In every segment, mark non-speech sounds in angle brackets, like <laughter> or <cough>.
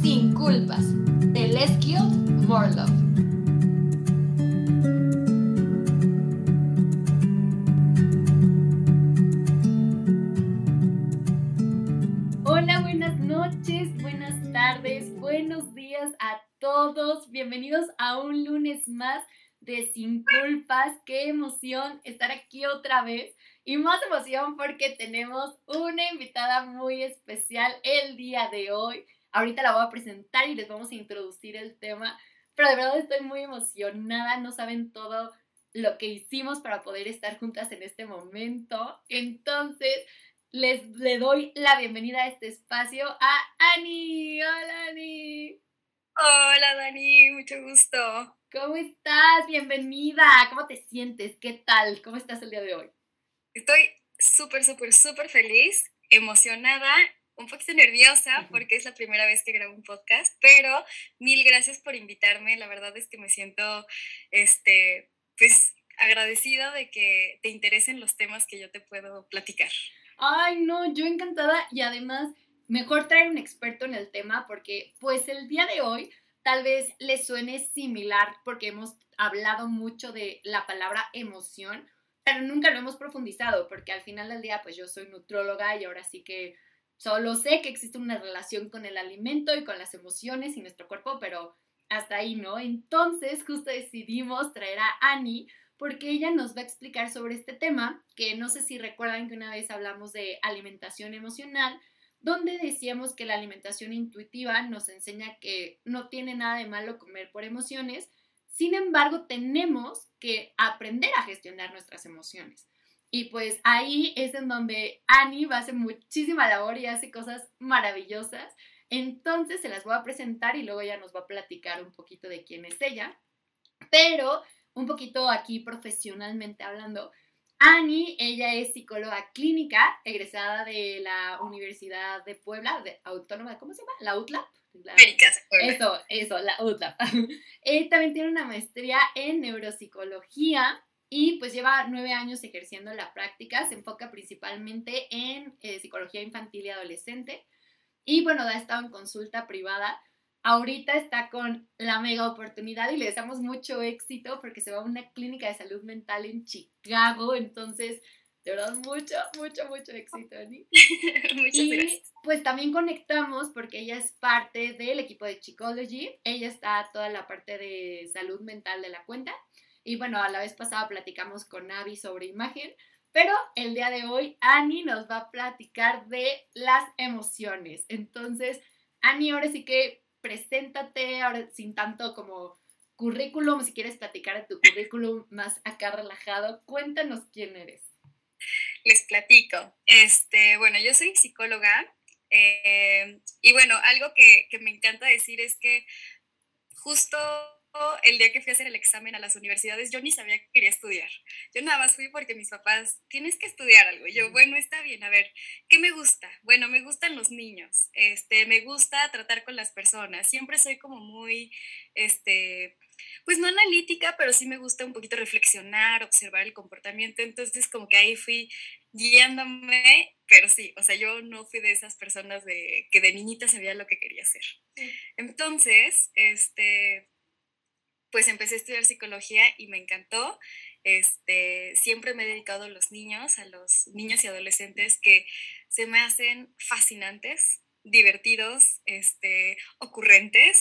Sin Culpas, de Leslie Morlov. Hola, buenas noches, buenas tardes, buenos días a todos. Bienvenidos a un lunes más de Sin Culpas. Qué emoción estar aquí otra vez. Y más emoción porque tenemos una invitada muy especial el día de hoy. Ahorita la voy a presentar y les vamos a introducir el tema. Pero de verdad estoy muy emocionada. No saben todo lo que hicimos para poder estar juntas en este momento. Entonces, les le doy la bienvenida a este espacio a Ani. Hola, Ani. Hola, Dani. Mucho gusto. ¿Cómo estás? Bienvenida. ¿Cómo te sientes? ¿Qué tal? ¿Cómo estás el día de hoy? Estoy súper, súper, súper feliz, emocionada, un poquito nerviosa porque es la primera vez que grabo un podcast, pero mil gracias por invitarme. La verdad es que me siento, este, pues, agradecida de que te interesen los temas que yo te puedo platicar. Ay, no, yo encantada y además mejor traer un experto en el tema porque pues el día de hoy tal vez les suene similar porque hemos hablado mucho de la palabra emoción, pero nunca lo hemos profundizado porque al final del día pues yo soy nutróloga y ahora sí que solo sé que existe una relación con el alimento y con las emociones y nuestro cuerpo, pero hasta ahí no. Entonces justo decidimos traer a Annie porque ella nos va a explicar sobre este tema, que no sé si recuerdan que una vez hablamos de alimentación emocional, donde decíamos que la alimentación intuitiva nos enseña que no tiene nada de malo comer por emociones, sin embargo, tenemos que aprender a gestionar nuestras emociones. Y pues ahí es en donde Annie va a hacer muchísima labor y hace cosas maravillosas. Entonces se las voy a presentar y luego ella nos va a platicar un poquito de quién es ella. Pero un poquito aquí profesionalmente hablando, Annie, ella es psicóloga clínica, egresada de la Universidad de Puebla, de Autónoma, ¿cómo se llama? La UTLAP. Eso, eso, la UTLAP. <laughs> Eh, también tiene una maestría en neuropsicología y pues lleva nueve años ejerciendo la práctica. Se enfoca principalmente en eh, psicología infantil y adolescente. Y bueno, ha estado en consulta privada. Ahorita está con la mega oportunidad y le deseamos mucho éxito porque se va a una clínica de salud mental en Chicago. Entonces, de verdad, mucho, mucho, mucho éxito, Ani. <laughs> Muchas y pues también conectamos porque ella es parte del equipo de Chicology. Ella está toda la parte de salud mental de la cuenta. Y bueno, a la vez pasada platicamos con Avi sobre imagen. Pero el día de hoy, Ani nos va a platicar de las emociones. Entonces, Ani, ahora sí que preséntate, ahora sin tanto como currículum, si quieres platicar de tu currículum más acá relajado, cuéntanos quién eres les platico. Este, bueno, yo soy psicóloga eh, y bueno, algo que, que me encanta decir es que justo el día que fui a hacer el examen a las universidades, yo ni sabía que quería estudiar. Yo nada más fui porque mis papás, tienes que estudiar algo. Y yo, bueno, está bien, a ver, ¿qué me gusta? Bueno, me gustan los niños, este, me gusta tratar con las personas. Siempre soy como muy, este, pues no analítica, pero sí me gusta un poquito reflexionar, observar el comportamiento. Entonces, como que ahí fui guiándome, pero sí, o sea, yo no fui de esas personas de que de niñita sabía lo que quería hacer. Entonces, este, pues empecé a estudiar psicología y me encantó. Este, siempre me he dedicado a los niños, a los niños y adolescentes que se me hacen fascinantes, divertidos, este, ocurrentes.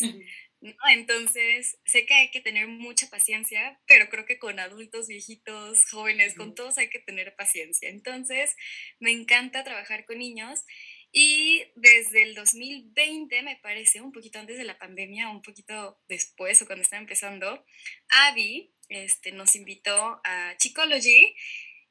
Entonces, sé que hay que tener mucha paciencia, pero creo que con adultos, viejitos, jóvenes, con todos hay que tener paciencia. Entonces, me encanta trabajar con niños y desde el 2020, me parece, un poquito antes de la pandemia, un poquito después o cuando estaba empezando, Abby este, nos invitó a Chicology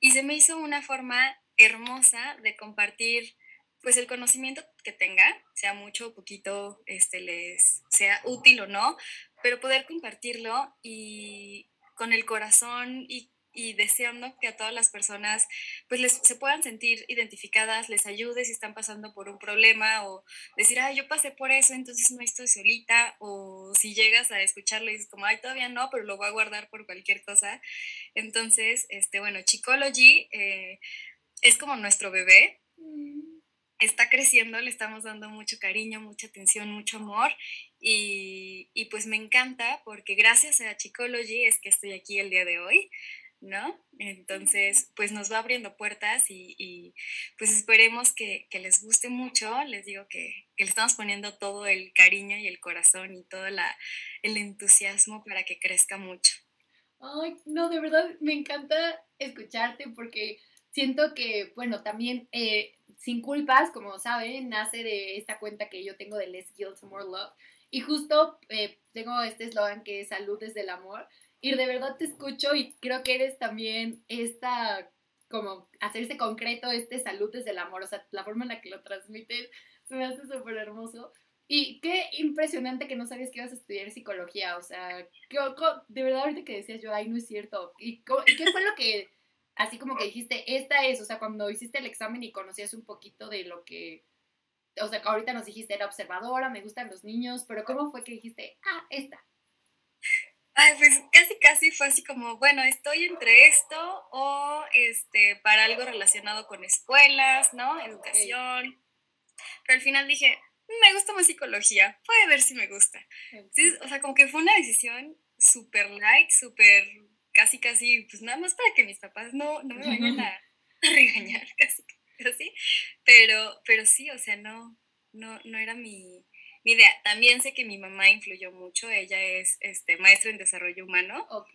y se me hizo una forma hermosa de compartir pues el conocimiento que tenga, sea mucho o poquito, este, les sea útil o no, pero poder compartirlo y con el corazón y y deseando que a todas las personas pues les, se puedan sentir identificadas, les ayude si están pasando por un problema o decir, ay, yo pasé por eso, entonces no estoy solita o si llegas a escucharlo y dices como, ay, todavía no, pero lo voy a guardar por cualquier cosa. Entonces, este, bueno, Chicology eh, es como nuestro bebé. Mm. Está creciendo, le estamos dando mucho cariño, mucha atención, mucho amor y, y, pues me encanta porque gracias a Chicology es que estoy aquí el día de hoy, ¿no? Entonces, pues nos va abriendo puertas y, y pues esperemos que, que, les guste mucho. Les digo que, que, le estamos poniendo todo el cariño y el corazón y todo la, el entusiasmo para que crezca mucho. Ay, no, de verdad me encanta escucharte porque siento que, bueno, también eh, Sin Culpas, como saben, nace de esta cuenta que yo tengo de Less Guilt, More Love. Y justo eh, tengo este eslogan que es salud desde el amor. Y de verdad te escucho y creo que eres también esta, como hacerse concreto, este salud desde el amor. O sea, la forma en la que lo transmites se me hace súper hermoso. Y qué impresionante que no sabías que ibas a estudiar psicología. O sea, de verdad ahorita que decías yo, ay, no es cierto. ¿Y qué fue lo que, así como que dijiste, esta es, o sea, cuando hiciste el examen y conocías un poquito de lo que, o sea, ahorita nos dijiste, era observadora, me gustan los niños, pero ¿cómo fue que dijiste, ah, esta? Ay, pues casi, casi fue así como, bueno, estoy entre esto o este, para algo relacionado con escuelas, ¿no? Educación. Pero al final dije, me gusta más psicología, puede ver si me gusta. o sea, como que fue una decisión súper light, súper casi, casi, pues nada más para que mis papás no, no me vayan a, regañar, <laughs> casi, casi. Pero, pero sí, o sea, no, no, no era mi, mi idea. También sé que mi mamá influyó mucho, ella es este, maestra en desarrollo humano. Ok.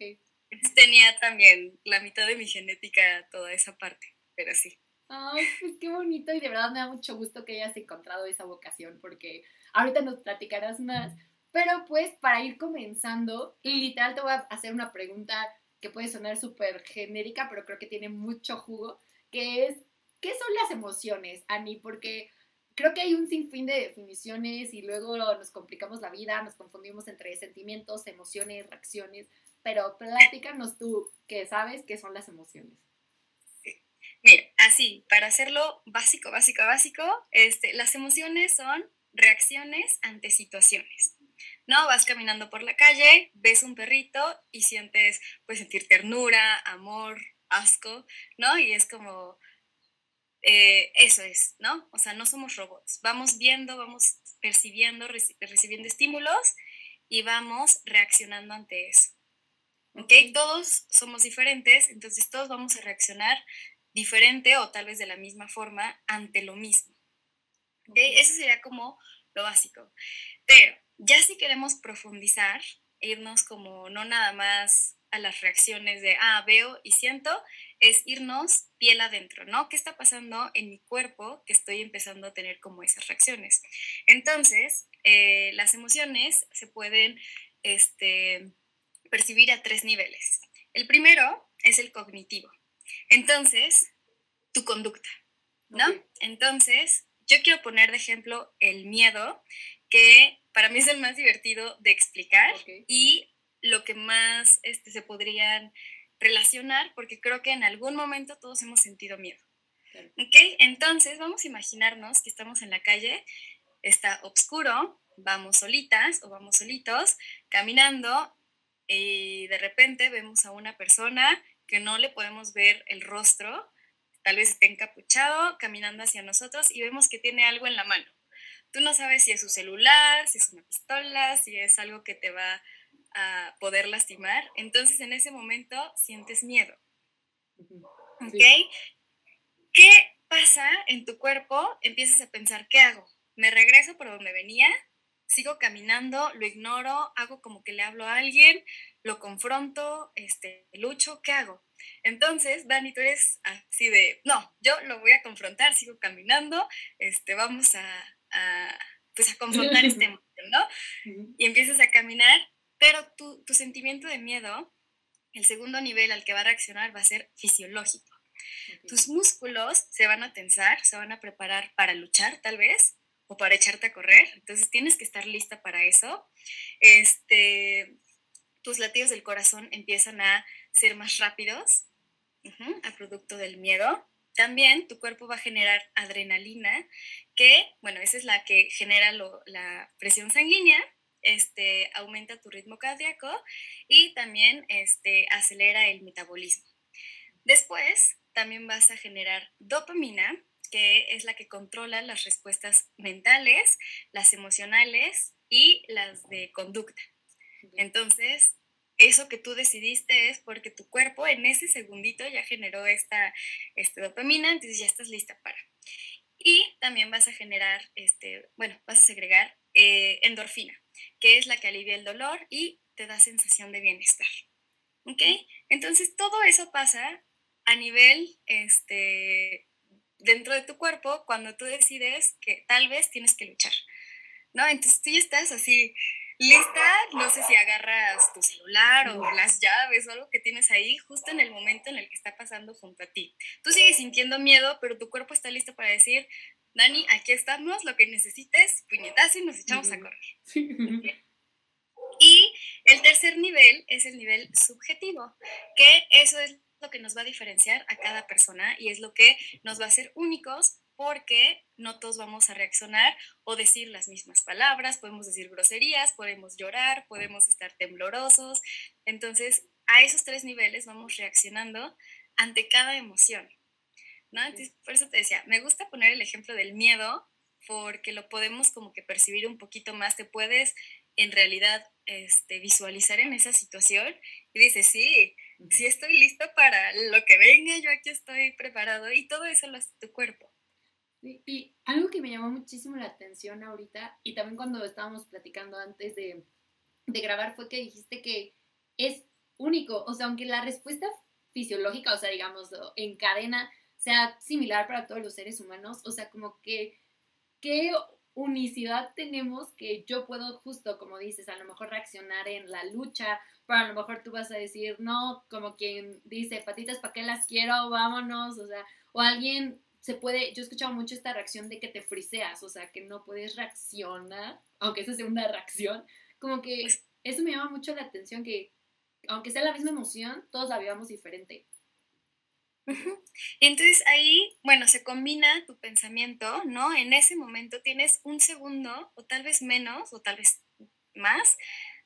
tenía también la mitad de mi genética, toda esa parte, pero sí. Ay, pues qué bonito y de verdad me da mucho gusto que hayas encontrado esa vocación porque ahorita nos platicarás más. Pero pues para ir comenzando, literal te voy a hacer una pregunta que puede sonar súper genérica, pero creo que tiene mucho jugo, que es, ¿qué son las emociones, Ani? Porque creo que hay un sinfín de definiciones y luego nos complicamos la vida, nos confundimos entre sentimientos, emociones, reacciones, pero platícanos tú, ¿qué sabes qué son las emociones? Mira, así, para hacerlo básico, básico, básico, este, las emociones son reacciones ante situaciones. ¿No? Vas caminando por la calle, ves un perrito y sientes, puedes sentir ternura, amor, asco, ¿no? Y es como, eh, eso es, ¿no? O sea, no somos robots. Vamos viendo, vamos percibiendo, recibiendo estímulos y vamos reaccionando ante eso. ¿Ok? Todos somos diferentes, entonces todos vamos a reaccionar diferente o tal vez de la misma forma ante lo mismo. ¿Okay? Eso sería como lo básico. Pero ya si queremos profundizar, irnos como no nada más a las reacciones de, ah, veo y siento, es irnos piel adentro, ¿no? ¿Qué está pasando en mi cuerpo que estoy empezando a tener como esas reacciones? Entonces, eh, las emociones se pueden este, percibir a tres niveles. El primero es el cognitivo. Entonces, tu conducta, ¿no? Entonces, yo quiero poner de ejemplo el miedo, que para mí es el más divertido de explicar y lo que más este, se podrían relacionar, porque creo que en algún momento todos hemos sentido miedo. ¿Ok? Entonces, vamos a imaginarnos que estamos en la calle, está oscuro, vamos solitas o vamos solitos, caminando y de repente vemos a una persona que no le podemos ver el rostro, tal vez esté encapuchado, caminando hacia nosotros y vemos que tiene algo en la mano. Tú no sabes si es su celular, si es una pistola, si es algo que te va a poder lastimar. Entonces en ese momento sientes miedo. ¿Ok? ¿Qué pasa en tu cuerpo? Empiezas a pensar, ¿qué hago? ¿Me regreso por donde venía? sigo caminando, lo ignoro, hago como que le hablo a alguien, lo confronto, este, lucho, ¿qué hago? Entonces, Dani, tú eres así de, no, yo lo voy a confrontar, sigo caminando, este, vamos a, a pues a confrontar <laughs> este emoción, ¿no? Y empiezas a caminar, pero tu, tu sentimiento de miedo, el segundo nivel al que va a reaccionar va a ser fisiológico. Tus músculos se van a tensar, se van a preparar para luchar, tal vez, o para echarte a correr. Entonces tienes que estar lista para eso. Este, tus latidos del corazón empiezan a ser más rápidos a producto del miedo. También tu cuerpo va a generar adrenalina, que, bueno, esa es la que genera la presión sanguínea, este, aumenta tu ritmo cardíaco y también este, acelera el metabolismo. Después, también vas a generar dopamina, que es la que controla las respuestas mentales, las emocionales y las de conducta. Entonces, eso que tú decidiste es porque tu cuerpo en ese segundito ya generó esta, este dopamina, entonces ya estás lista para. Y también vas a generar, este, bueno, vas a segregar eh, endorfina, que es la que alivia el dolor y te da sensación de bienestar. ¿Ok? Entonces todo eso pasa a nivel, este, dentro de tu cuerpo cuando tú decides que tal vez tienes que luchar. ¿No? Entonces tú ya estás así lista, no sé si agarras tu celular o las llaves o algo que tienes ahí justo en el momento en el que está pasando junto a ti. Tú sigues sintiendo miedo, pero tu cuerpo está listo para decir, Dani, aquí estamos, lo que necesites, puñetazo y nos echamos a correr. Y el tercer nivel es el nivel subjetivo, que eso es lo que nos va a diferenciar a cada persona y es lo que nos va a hacer únicos porque no todos vamos a reaccionar o decir las mismas palabras, podemos decir groserías, podemos llorar, podemos estar temblorosos. Entonces, a esos tres niveles vamos reaccionando ante cada emoción. ¿No? por eso te decía, me gusta poner el ejemplo del miedo porque lo podemos como que percibir un poquito más, te puedes en realidad este, visualizar en esa situación y dices, sí, sí estoy listo para lo que venga, yo aquí estoy preparado y todo eso lo hace tu cuerpo. Y algo que me llamó muchísimo la atención ahorita, y también cuando estábamos platicando antes de, de grabar, fue que dijiste que es único, o sea, aunque la respuesta fisiológica, o sea, digamos, en cadena, sea similar para todos los seres humanos, o sea, como que, qué unicidad tenemos que yo puedo justo, como dices, a lo mejor reaccionar en la lucha, pero a lo mejor tú vas a decir, no, como quien dice, patitas, ¿para qué las quiero? Vámonos, o sea, o alguien se puede, yo he escuchado mucho esta reacción de que te friseas, o sea, que no puedes reaccionar, aunque esa sea una reacción, como que eso me llama mucho la atención, que aunque sea la misma emoción, todos la vivamos diferente. Y entonces ahí, bueno, se combina tu pensamiento, ¿no? En ese momento tienes un segundo, o tal vez menos, o tal vez más,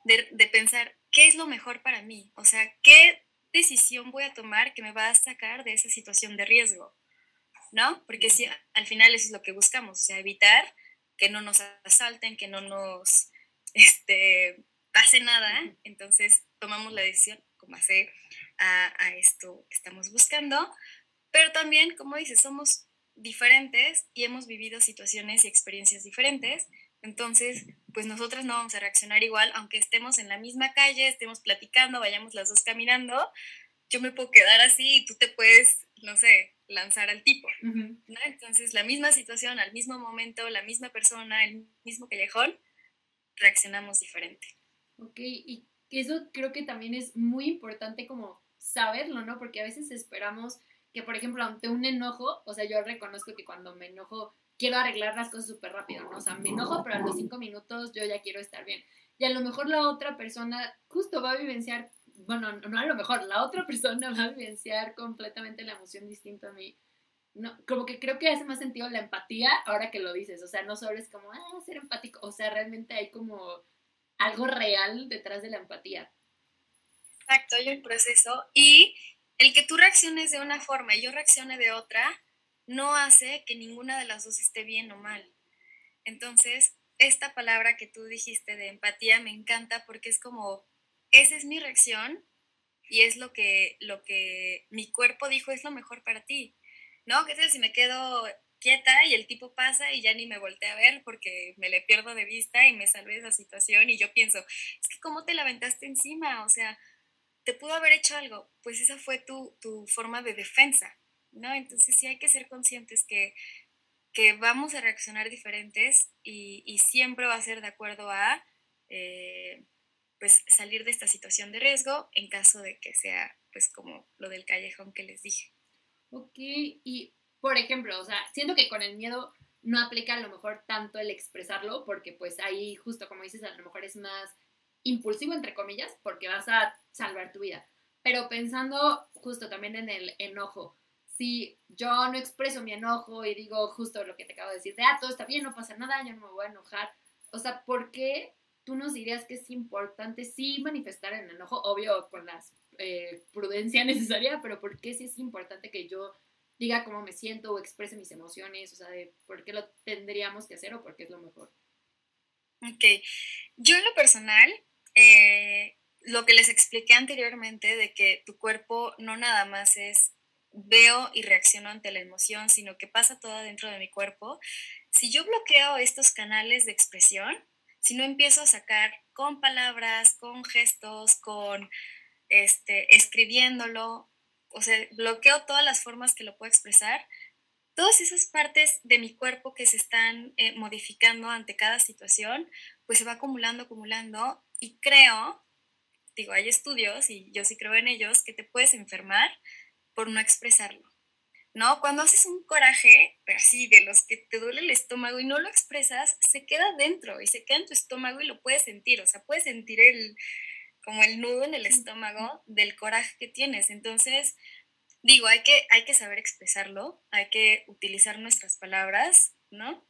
de, de pensar, ¿qué es lo mejor para mí? O sea, ¿qué decisión voy a tomar que me va a sacar de esa situación de riesgo? ¿no? Porque si al final eso es lo que buscamos, o sea, evitar que no nos asalten, que no nos este, pase nada, entonces tomamos la decisión como hacer a, a esto que estamos buscando, pero también, como dices, somos diferentes y hemos vivido situaciones y experiencias diferentes, entonces, pues nosotras no vamos a reaccionar igual, aunque estemos en la misma calle, estemos platicando, vayamos las dos caminando, yo me puedo quedar así y tú te puedes, no sé, lanzar al tipo. ¿no? Entonces, la misma situación, al mismo momento, la misma persona, el mismo callejón, reaccionamos diferente. Ok, y eso creo que también es muy importante como saberlo, ¿no? Porque a veces esperamos que, por ejemplo, ante un enojo, o sea, yo reconozco que cuando me enojo quiero arreglar las cosas súper rápido, ¿no? O sea, me enojo, pero a los cinco minutos yo ya quiero estar bien. Y a lo mejor la otra persona justo va a vivenciar bueno, no a lo mejor, la otra <laughs> persona va a vivenciar completamente la emoción distinta a mí. No, como que creo que hace más sentido la empatía ahora que lo dices, o sea, no solo es como, ah, ser empático, o sea, realmente hay como algo real detrás de la empatía. Exacto, hay un proceso y el que tú reacciones de una forma y yo reaccione de otra, no hace que ninguna de las dos esté bien o mal. Entonces, esta palabra que tú dijiste de empatía me encanta porque es como esa es mi reacción y es lo que, lo que mi cuerpo dijo es lo mejor para ti. ¿No? ¿Qué tal si me quedo quieta y el tipo pasa y ya ni me volteé a ver porque me le pierdo de vista y me salvé de esa situación y yo pienso, es que cómo te la aventaste encima, o sea, te pudo haber hecho algo, pues esa fue tu, forma de defensa, ¿no? Entonces sí hay que ser conscientes que, que vamos a reaccionar diferentes y, siempre va a ser de acuerdo a... Eh, pues salir de esta situación de riesgo en caso de que sea pues como lo del callejón que les dije. Ok, y por ejemplo, o sea, siento que con el miedo no aplica a lo mejor tanto el expresarlo, porque pues ahí justo como dices, a lo mejor es más impulsivo, entre comillas, porque vas a salvar tu vida. Pero pensando justo también en el enojo, si yo no expreso mi enojo y digo justo lo que te acabo de decir, de, ah, todo está bien, no pasa nada, yo no me voy a enojar, o sea, ¿por qué tú nos dirías que es importante sí manifestar el enojo, obvio con la eh, prudencia <laughs> necesaria, pero ¿por qué sí es importante que yo diga cómo me siento o exprese mis emociones, o sea, de por qué lo tendríamos que hacer o por qué es lo mejor. Ok, yo en lo personal, eh, lo que les expliqué anteriormente de que tu cuerpo no nada más es veo y reacciono ante la emoción, sino que pasa todo dentro de mi cuerpo. Si yo bloqueo estos canales de expresión, si no empiezo a sacar con palabras, con gestos, con este, escribiéndolo, o sea, bloqueo todas las formas que lo puedo expresar, todas esas partes de mi cuerpo que se están eh, modificando ante cada situación, pues se va acumulando, acumulando y creo, digo, hay estudios y yo sí creo en ellos, que te puedes enfermar por no expresarlo. ¿No? Cuando haces un coraje, pero sí, de los que te duele el estómago y no lo expresas, se queda dentro y se queda en tu estómago y lo puedes sentir, o sea, puedes sentir el, como el nudo en el estómago del coraje que tienes. Entonces, digo, hay que, hay que saber expresarlo, hay que utilizar nuestras palabras, ¿no?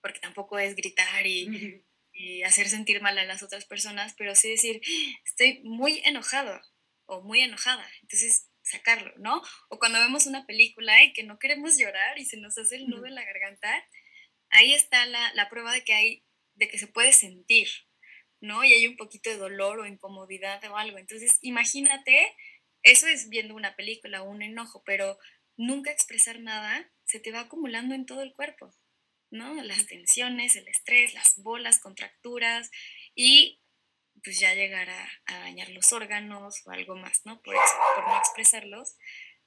Porque tampoco es gritar y, y hacer sentir mal a las otras personas, pero sí decir, estoy muy enojado o muy enojada. Entonces, sacarlo, ¿no? O cuando vemos una película y que no queremos llorar y se nos hace el nudo en la garganta, ahí está la, la prueba de que hay, de que se puede sentir, ¿no? Y hay un poquito de dolor o incomodidad o algo. Entonces, imagínate, eso es viendo una película o un enojo, pero nunca expresar nada se te va acumulando en todo el cuerpo, ¿no? Las tensiones, el estrés, las bolas, contracturas y pues ya llegar a, dañar los órganos o algo más, ¿no? Por, por no expresarlos.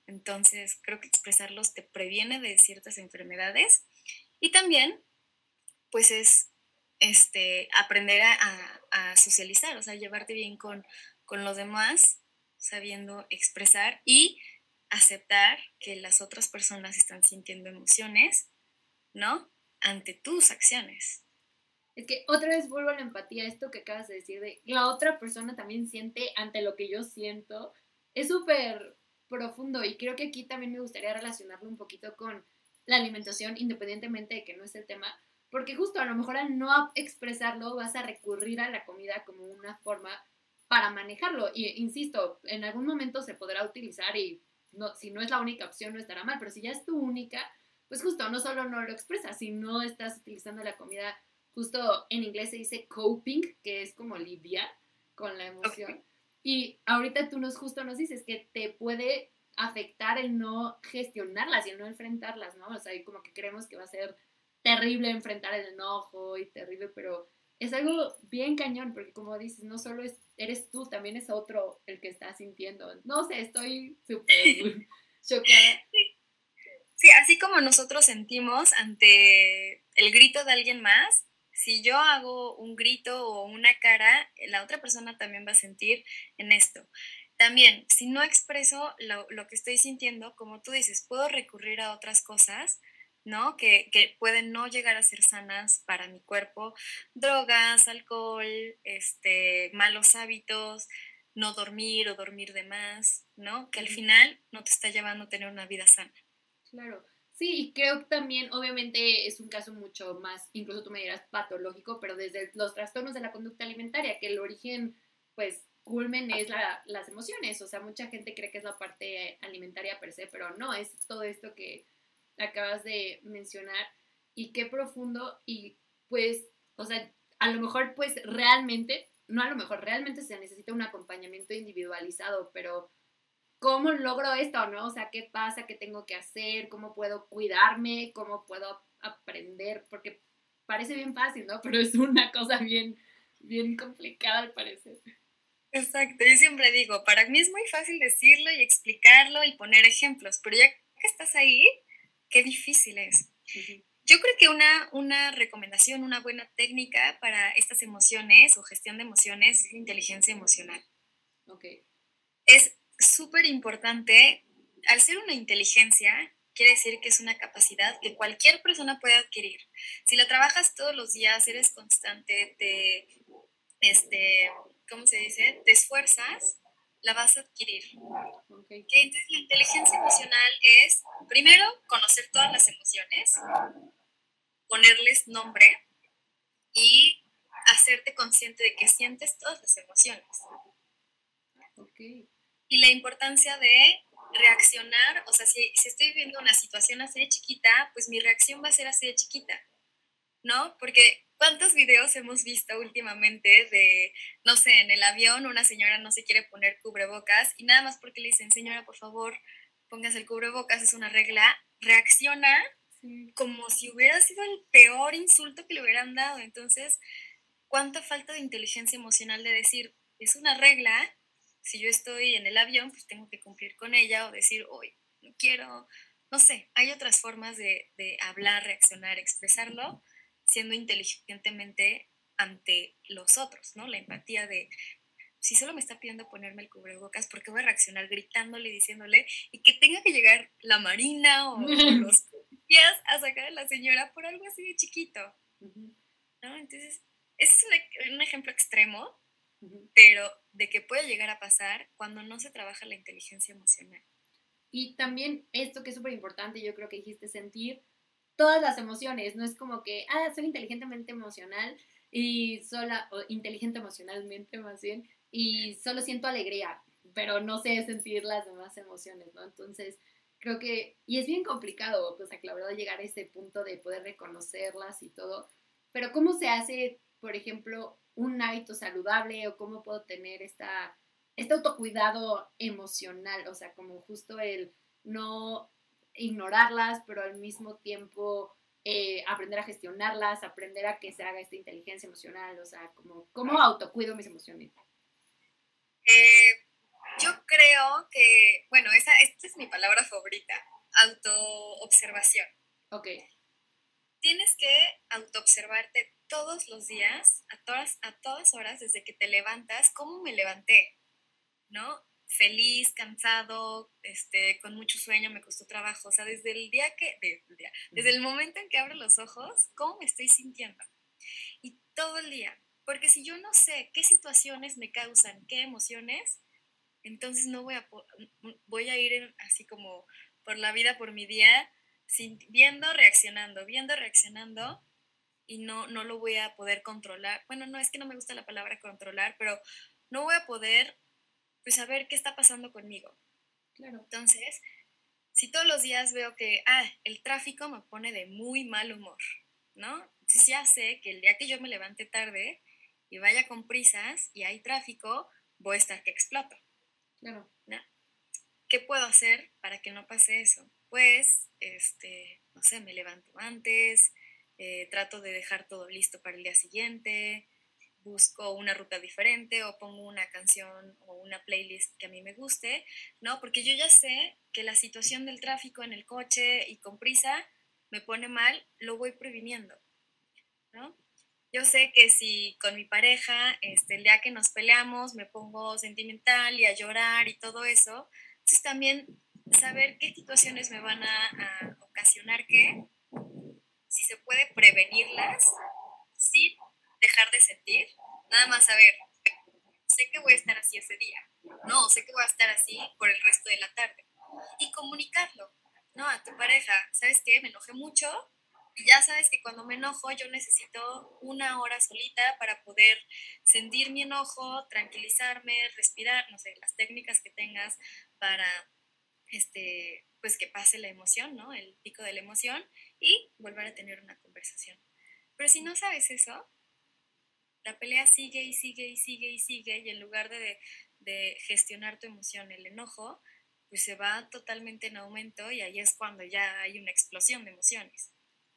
Entonces, creo que expresarlos te previene de ciertas enfermedades y también, pues es este, aprender a, socializar, o sea, llevarte bien con, con los demás, sabiendo expresar y aceptar que las otras personas están sintiendo emociones, ¿no? Ante tus acciones. Es que otra vez vuelvo a la empatía, esto que acabas de decir, de la otra persona también siente ante lo que yo siento, es súper profundo y creo que aquí también me gustaría relacionarlo un poquito con la alimentación, independientemente de que no es el tema, porque justo a lo mejor al no expresarlo vas a recurrir a la comida como una forma para manejarlo. Y insisto, en algún momento se podrá utilizar y si no es la única opción no estará mal, pero si ya es tu única, pues justo no solo no lo expresas, no estás utilizando la comida justo en inglés se dice coping, que es como lidiar con la emoción. Y ahorita tú nos justo nos dices que te puede afectar el no gestionarlas y el no enfrentarlas, ¿no? O sea, como que creemos que va a ser terrible enfrentar el enojo y terrible, pero es algo bien cañón, porque como dices, no solo es, eres tú, también es otro el que está sintiendo. No sé, estoy súper <laughs> choqueada. Sí, así como nosotros sentimos ante el grito de alguien más, si yo hago un grito o una cara, la otra persona también va a sentir en esto. También, si no expreso lo, que estoy sintiendo, como tú dices, puedo recurrir a otras cosas, ¿no? Que, pueden no llegar a ser sanas para mi cuerpo. Drogas, alcohol, este, malos hábitos, no dormir o dormir de más, ¿no? Que al final no te está llevando a tener una vida sana. Claro. Sí, y creo que también, obviamente, es un caso mucho más, incluso tú me dirás, patológico, pero desde los trastornos de la conducta alimentaria, que el origen, pues, culmen es la, las emociones. O sea, mucha gente cree que es la parte alimentaria per se, pero no, es todo esto que acabas de mencionar. Y qué profundo, y pues, o sea, a lo mejor, pues, realmente, no a lo mejor, realmente se necesita un acompañamiento individualizado, pero ¿cómo logro esto, no? O sea, ¿qué pasa? ¿Qué tengo que hacer? ¿Cómo puedo cuidarme? ¿Cómo puedo aprender? Porque parece bien fácil, ¿no? <laughs> Pero es una cosa bien, bien complicada al parecer. Exacto, yo siempre digo, para mí es muy fácil decirlo y explicarlo y poner ejemplos, pero ya que estás ahí, qué difícil es. Yo creo que una, una recomendación, una buena técnica para estas emociones o gestión de emociones es la inteligencia emocional. Ok. Es súper importante, al ser una inteligencia, quiere decir que es una capacidad que cualquier persona puede adquirir. Si la trabajas todos los días, eres constante, te, este, ¿cómo se dice? Te esfuerzas, la vas a adquirir. Entonces, la inteligencia emocional es, primero, conocer todas las emociones, ponerles nombre y hacerte consciente de que sientes todas las emociones. Okay y la importancia de reaccionar, o sea, si, si estoy viviendo una situación así de chiquita, pues mi reacción va a ser así de chiquita, ¿no? Porque ¿cuántos videos hemos visto últimamente de, no sé, en el avión una señora no se quiere poner cubrebocas y nada más porque le dicen, señora, por favor, póngase el cubrebocas, es una regla, reacciona como si hubiera sido el peor insulto que le hubieran dado. Entonces, ¿cuánta falta de inteligencia emocional de decir, es una regla, si yo estoy en el avión, pues tengo que cumplir con ella o decir, hoy no quiero, no sé, hay otras formas de, de hablar, reaccionar, expresarlo, siendo inteligentemente ante los otros, ¿no? La empatía de, si solo me está pidiendo ponerme el cubrebocas, ¿por qué voy a reaccionar gritándole, diciéndole, y que tenga que llegar la marina o, los <laughs> policías a sacar a la señora por algo así de chiquito? ¿No? Entonces, ese es un, ejemplo extremo, pero de que puede llegar a pasar cuando no se trabaja la inteligencia emocional. Y también esto que es súper importante, yo creo que dijiste sentir todas las emociones, no es como que, ah, soy inteligentemente emocional y sola, o inteligente emocionalmente más bien, y solo siento alegría, pero no sé sentir las demás emociones, ¿no? Entonces, creo que, y es bien complicado, pues, la verdad, llegar a ese punto de poder reconocerlas y todo, pero ¿cómo se hace, por ejemplo, un hábito saludable o cómo puedo tener esta, este autocuidado emocional? O sea, como justo el no ignorarlas, pero al mismo tiempo eh, aprender a gestionarlas, aprender a que se haga esta inteligencia emocional, o sea, como, ¿cómo autocuido mis emociones? Eh, yo creo que, bueno, esa, esta es mi palabra favorita, autoobservación. Ok. Tienes que autoobservarte todos los días, a todas, a todas horas, desde que te levantas, cómo me levanté, ¿no? Feliz, cansado, este, con mucho sueño, me costó trabajo. O sea, desde el día que, desde el momento en que abro los ojos, ¿cómo me estoy sintiendo? Y todo el día, porque si yo no sé qué situaciones me causan qué emociones, entonces no voy a, voy a ir así como por la vida, por mi día, viendo, reaccionando, viendo, reaccionando, y no, no lo voy a poder controlar. Bueno, no es que no me gusta la palabra controlar, pero no voy a poder pues, saber qué está pasando conmigo. Claro. Entonces, si todos los días veo que, ah, el tráfico me pone de muy mal humor, ¿no? Entonces ya sé que el día que yo me levante tarde, y vaya con prisas y hay tráfico, voy a estar que exploto. Claro. ¿Qué puedo hacer para que no pase eso? Pues, este, no sé, me levanto antes, eh, trato de dejar todo listo para el día siguiente, busco una ruta diferente o pongo una canción o una playlist que a mí me guste, ¿no? Porque yo ya sé que la situación del tráfico en el coche y con prisa me pone mal, lo voy previniendo, ¿no? Yo sé que si con mi pareja, este, el día que nos peleamos, me pongo sentimental y a llorar y todo eso, entonces también saber qué situaciones me van a, ocasionar qué, si se puede prevenirlas sin dejar de sentir, nada más saber, sé que voy a estar así ese día, no, sé que voy a estar así por el resto de la tarde. Y comunicarlo, ¿no? A tu pareja, ¿sabes qué? Me enojé mucho, ya sabes que cuando me enojo yo necesito una hora solita para poder sentir mi enojo, tranquilizarme, respirar, no sé, las técnicas que tengas para este pues que pase la emoción, ¿no? El pico de la emoción y volver a tener una conversación. Pero si no sabes eso, la pelea sigue y sigue y sigue y sigue y en lugar de, de gestionar tu emoción, el enojo, pues se va totalmente en aumento y ahí es cuando ya hay una explosión de emociones.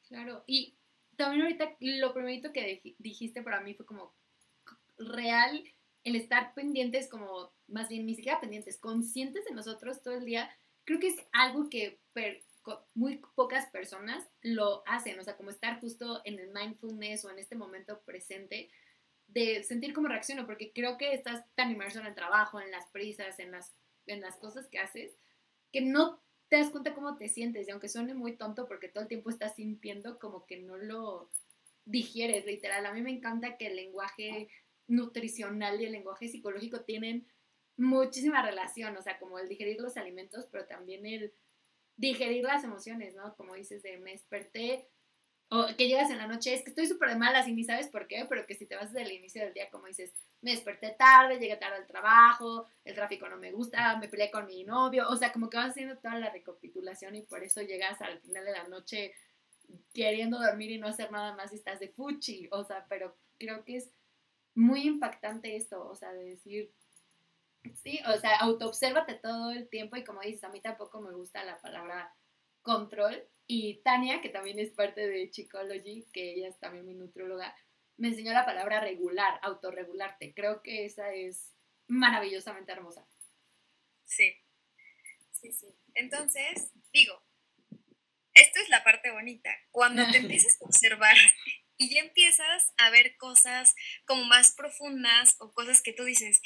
Claro, y también ahorita lo primerito que dijiste para mí fue como real el estar pendientes, como más bien ni siquiera pendientes, conscientes de nosotros todo el día, creo que es algo que muy pocas personas lo hacen, o sea, como estar justo en el mindfulness o en este momento presente, de sentir cómo reacciono, porque creo que estás tan inmerso en el trabajo, en las prisas, en las, en las cosas que haces, que no te das cuenta cómo te sientes y aunque suene muy tonto porque todo el tiempo estás sintiendo como que no lo digieres, literal. A mí me encanta que el lenguaje nutricional y el lenguaje psicológico tienen muchísima relación, o sea, como el digerir los alimentos, pero también el digerir las emociones, ¿no? Como dices, de me desperté o que llegas en la noche, es que estoy súper de malas y ni sabes por qué, pero que si te vas desde el inicio del día, como dices, me desperté tarde, llegué tarde al trabajo, el tráfico no me gusta, me peleé con mi novio, o sea, como que vas haciendo toda la recapitulación y por eso llegas al final de la noche queriendo dormir y no hacer nada más y estás de fuchi, o sea, pero creo que es muy impactante esto, o sea, de decir, sí, o sea, autoobsérvate todo el tiempo y como dices, a mí tampoco me gusta la palabra control y Tania, que también es parte de Chicology, que ella es también mi nutróloga, me enseñó la palabra regular, autorregularte. Creo que esa es maravillosamente hermosa. Sí, sí, sí. Entonces, digo, esto es la parte bonita. Cuando te <laughs> empiezas a observar y ya empiezas a ver cosas como más profundas o cosas que tú dices,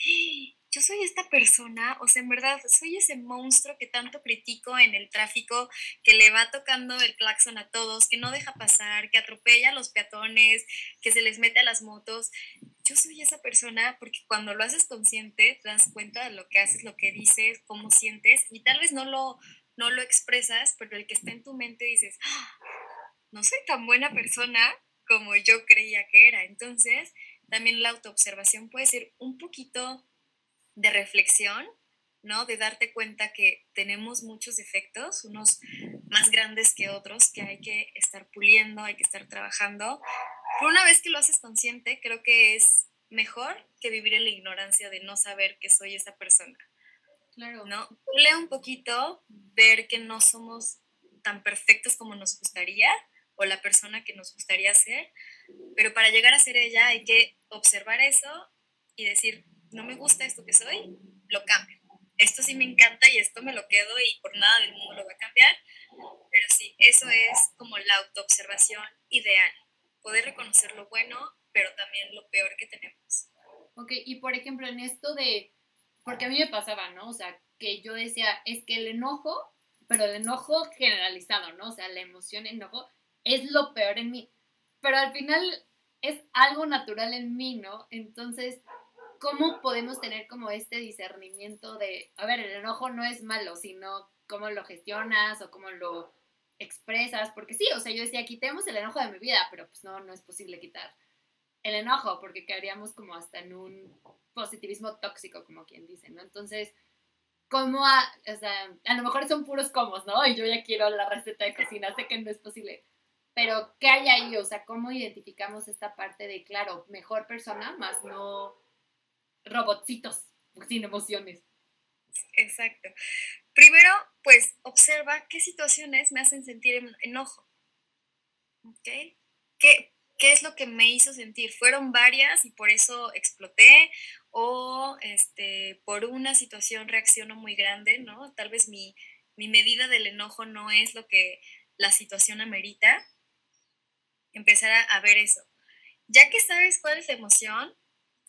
yo soy esta persona, o sea, en verdad, soy ese monstruo que tanto critico en el tráfico, que le va tocando el claxon a todos, que no deja pasar, que atropella a los peatones, que se les mete a las motos. Yo soy esa persona porque cuando lo haces consciente, te das cuenta de lo que haces, lo que dices, cómo sientes, y tal vez no lo, no lo expresas, pero el que está en tu mente dices, ¡Ah! no soy tan buena persona como yo creía que era. Entonces, también la autoobservación puede ser un poquito de reflexión, ¿no? De darte cuenta que tenemos muchos defectos, unos más grandes que otros, que hay que estar puliendo, hay que estar trabajando. Pero una vez que lo haces consciente, creo que es mejor que vivir en la ignorancia de no saber que soy esa persona. Claro. ¿No? Pule un poquito, ver que no somos tan perfectos como nos gustaría o la persona que nos gustaría ser, pero para llegar a ser ella hay que observar eso y decir, no me gusta esto que soy, lo cambio. Esto sí me encanta y esto me lo quedo y por nada del mundo lo va a cambiar. Pero sí, eso es como la autoobservación ideal. Poder reconocer lo bueno, pero también lo peor que tenemos. Ok, y por ejemplo, en esto de, porque a mí me pasaba, ¿no? O sea, que yo decía, es que el enojo, pero el enojo generalizado, ¿no? O sea, la emoción, enojo, es lo peor en mí. Pero al final es algo natural en mí, ¿no? Entonces, ¿cómo podemos tener como este discernimiento de, a ver, el enojo no es malo, sino cómo lo gestionas o cómo lo expresas? Porque sí, o sea, yo decía, quitemos el enojo de mi vida, pero pues no, no es posible quitar el enojo porque quedaríamos como hasta en un positivismo tóxico, como quien dice, ¿no? Entonces, ¿cómo, a, o sea, a lo mejor son puros comos, ¿no? Y yo ya quiero la receta de cocina, sé que no es posible. Pero, ¿qué hay ahí? O sea, ¿cómo identificamos esta parte de, claro, mejor persona, más no robotcitos sin emociones. Exacto. Primero, pues observa qué situaciones me hacen sentir enojo. ¿Ok? ¿Qué, ¿Qué es lo que me hizo sentir? ¿Fueron varias y por eso exploté? ¿O este, por una situación reacciono muy grande? ¿no? Tal vez mi, mi medida del enojo no es lo que la situación amerita. Empezar a, a ver eso. Ya que sabes cuál es la emoción,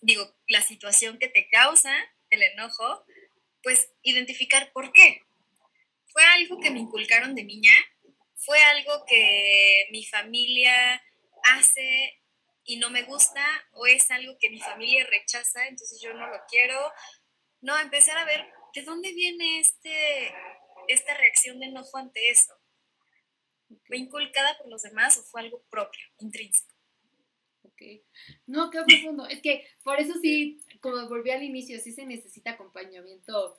digo, la situación que te causa el enojo, pues identificar por qué. ¿Fue algo que me inculcaron de niña? ¿Fue algo que mi familia hace y no me gusta? ¿O es algo que mi familia rechaza, entonces yo no lo quiero? No, empezar a ver de dónde viene este, esta reacción de enojo ante eso. ¿Fue inculcada por los demás o fue algo propio, intrínseco? No, qué profundo. Es que por eso sí, como volví al inicio, sí se necesita acompañamiento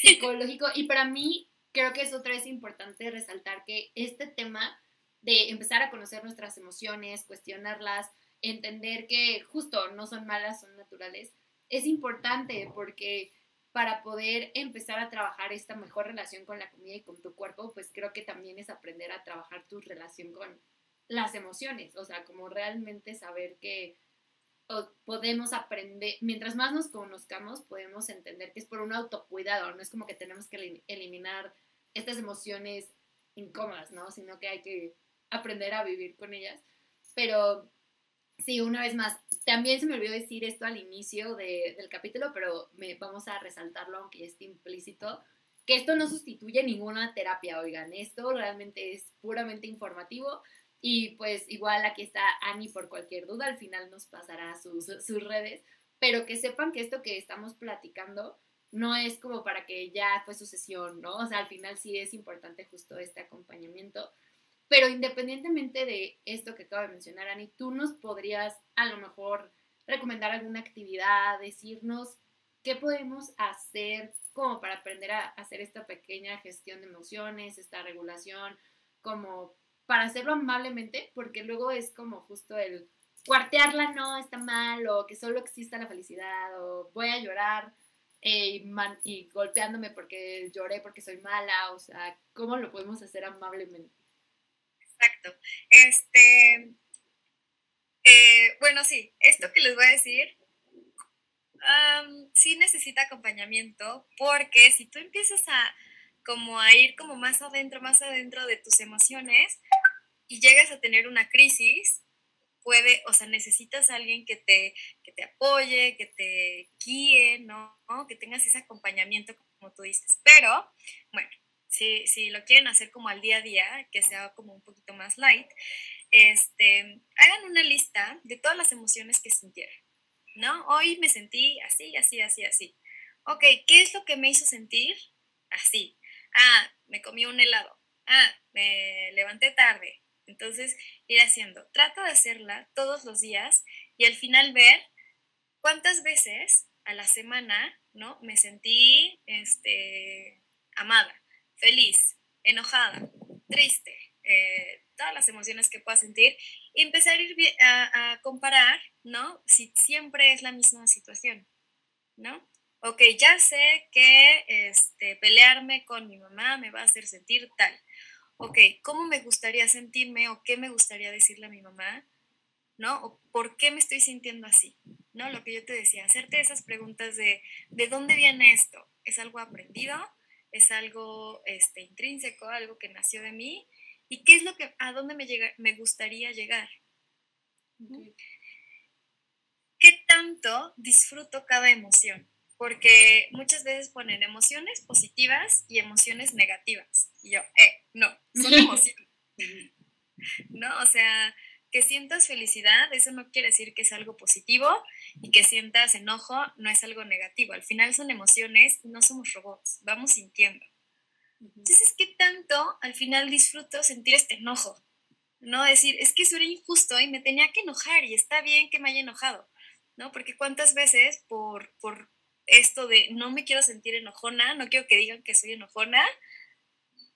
psicológico. Y para mí, creo que es otra vez importante resaltar que este tema de empezar a conocer nuestras emociones, cuestionarlas, entender que justo no son malas, son naturales, es importante porque para poder empezar a trabajar esta mejor relación con la comida y con tu cuerpo, pues creo que también es aprender a trabajar tu relación con las emociones, o sea, como realmente saber que podemos aprender, mientras más nos conozcamos, podemos entender que es por un autocuidado, no es como que tenemos que eliminar estas emociones incómodas, ¿no? Sino que hay que aprender a vivir con ellas. Pero sí, una vez más, también se me olvidó decir esto al inicio del capítulo, pero me, vamos a resaltarlo aunque esté implícito, que esto no sustituye ninguna terapia, oigan, esto realmente es puramente informativo y pues igual aquí está Ani por cualquier duda, al final nos pasará sus, sus redes, pero que sepan que esto que estamos platicando no es como para que ya fue su sesión, ¿no? O sea, al final sí es importante justo este acompañamiento. Pero independientemente de esto que acabo de mencionar, Ani, tú nos podrías a lo mejor recomendar alguna actividad, decirnos qué podemos hacer como para aprender a hacer esta pequeña gestión de emociones, esta regulación, como para hacerlo amablemente, porque luego es como justo el cuartearla no está mal, o que solo exista la felicidad, o voy a llorar eh, y, golpeándome porque lloré porque soy mala, o sea, ¿cómo lo podemos hacer amablemente? Exacto. Este, eh, bueno, sí, esto que les voy a decir sí necesita acompañamiento porque si tú empiezas a como a ir como más adentro, más adentro de tus emociones y llegas a tener una crisis, puede, o sea, necesitas a alguien que te, que te apoye, que te guíe, ¿no? Que tengas ese acompañamiento, como tú dices. Pero, bueno, si, si lo quieren hacer como al día a día, que sea como un poquito más light, este, hagan una lista de todas las emociones que sintieron. ¿no? Hoy me sentí así, así, así, así. Ok, ¿qué es lo que me hizo sentir así? Ah, me comí un helado. Ah, me levanté tarde. Entonces, ir haciendo. Trato de hacerla todos los días y al final ver cuántas veces a la semana, ¿no? Me sentí, este, amada, feliz, enojada, triste, eh, todas las emociones que pueda sentir y empezar a, ir a, comparar, ¿no? Si siempre es la misma situación, ¿no? Ok, ya sé que este, pelearme con mi mamá me va a hacer sentir tal. Ok, ¿cómo me gustaría sentirme o qué me gustaría decirle a mi mamá? ¿No? ¿O por qué me estoy sintiendo así? ¿No? Lo que yo te decía, hacerte esas preguntas de ¿de dónde viene esto? ¿Es algo aprendido? ¿Es algo este, intrínseco, algo que nació de mí? ¿Y qué es lo que, a dónde me, llega, me gustaría llegar? ¿Qué tanto disfruto cada emoción? Porque muchas veces ponen emociones positivas y emociones negativas. Y yo, eh, no, son <laughs> emociones. no, o sea, que sientas felicidad, eso no quiere decir que es algo positivo y que sientas enojo no es algo negativo. Al final son emociones, no somos robots, vamos sintiendo. Entonces, ¿qué tanto al final disfruto sentir este enojo? No decir, es que eso era injusto y me tenía que enojar y está bien que me haya enojado, ¿no? Porque cuántas veces por, por esto de no me quiero sentir enojona, no quiero que digan que soy enojona,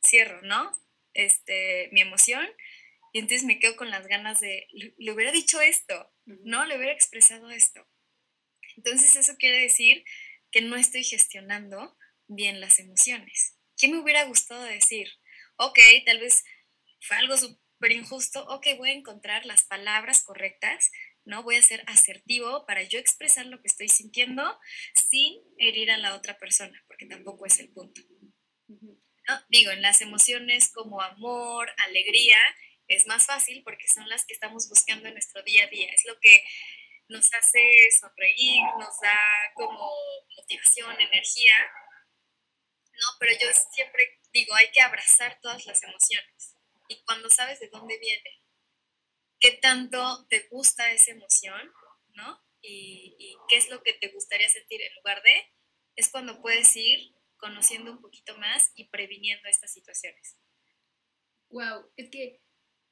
cierro, ¿no? Este, mi emoción y entonces me quedo con las ganas de, le, hubiera dicho esto, ¿no? Le hubiera expresado esto. Entonces eso quiere decir que no estoy gestionando bien las emociones. ¿Qué me hubiera gustado decir? Ok, tal vez fue algo súper injusto. Ok, voy a encontrar las palabras correctas, ¿no? Voy a ser asertivo para yo expresar lo que estoy sintiendo sin herir a la otra persona, porque tampoco es el punto. Digo, en las emociones como amor, alegría, es más fácil porque son las que estamos buscando en nuestro día a día. Es lo que nos hace sonreír, nos da como motivación, energía, ¿no? Pero yo siempre digo, hay que abrazar todas las emociones. Y cuando sabes de dónde viene, qué tanto te gusta esa emoción, ¿no? Y, qué es lo que te gustaría sentir en lugar de, es cuando puedes ir conociendo un poquito más y previniendo estas situaciones. Wow, es que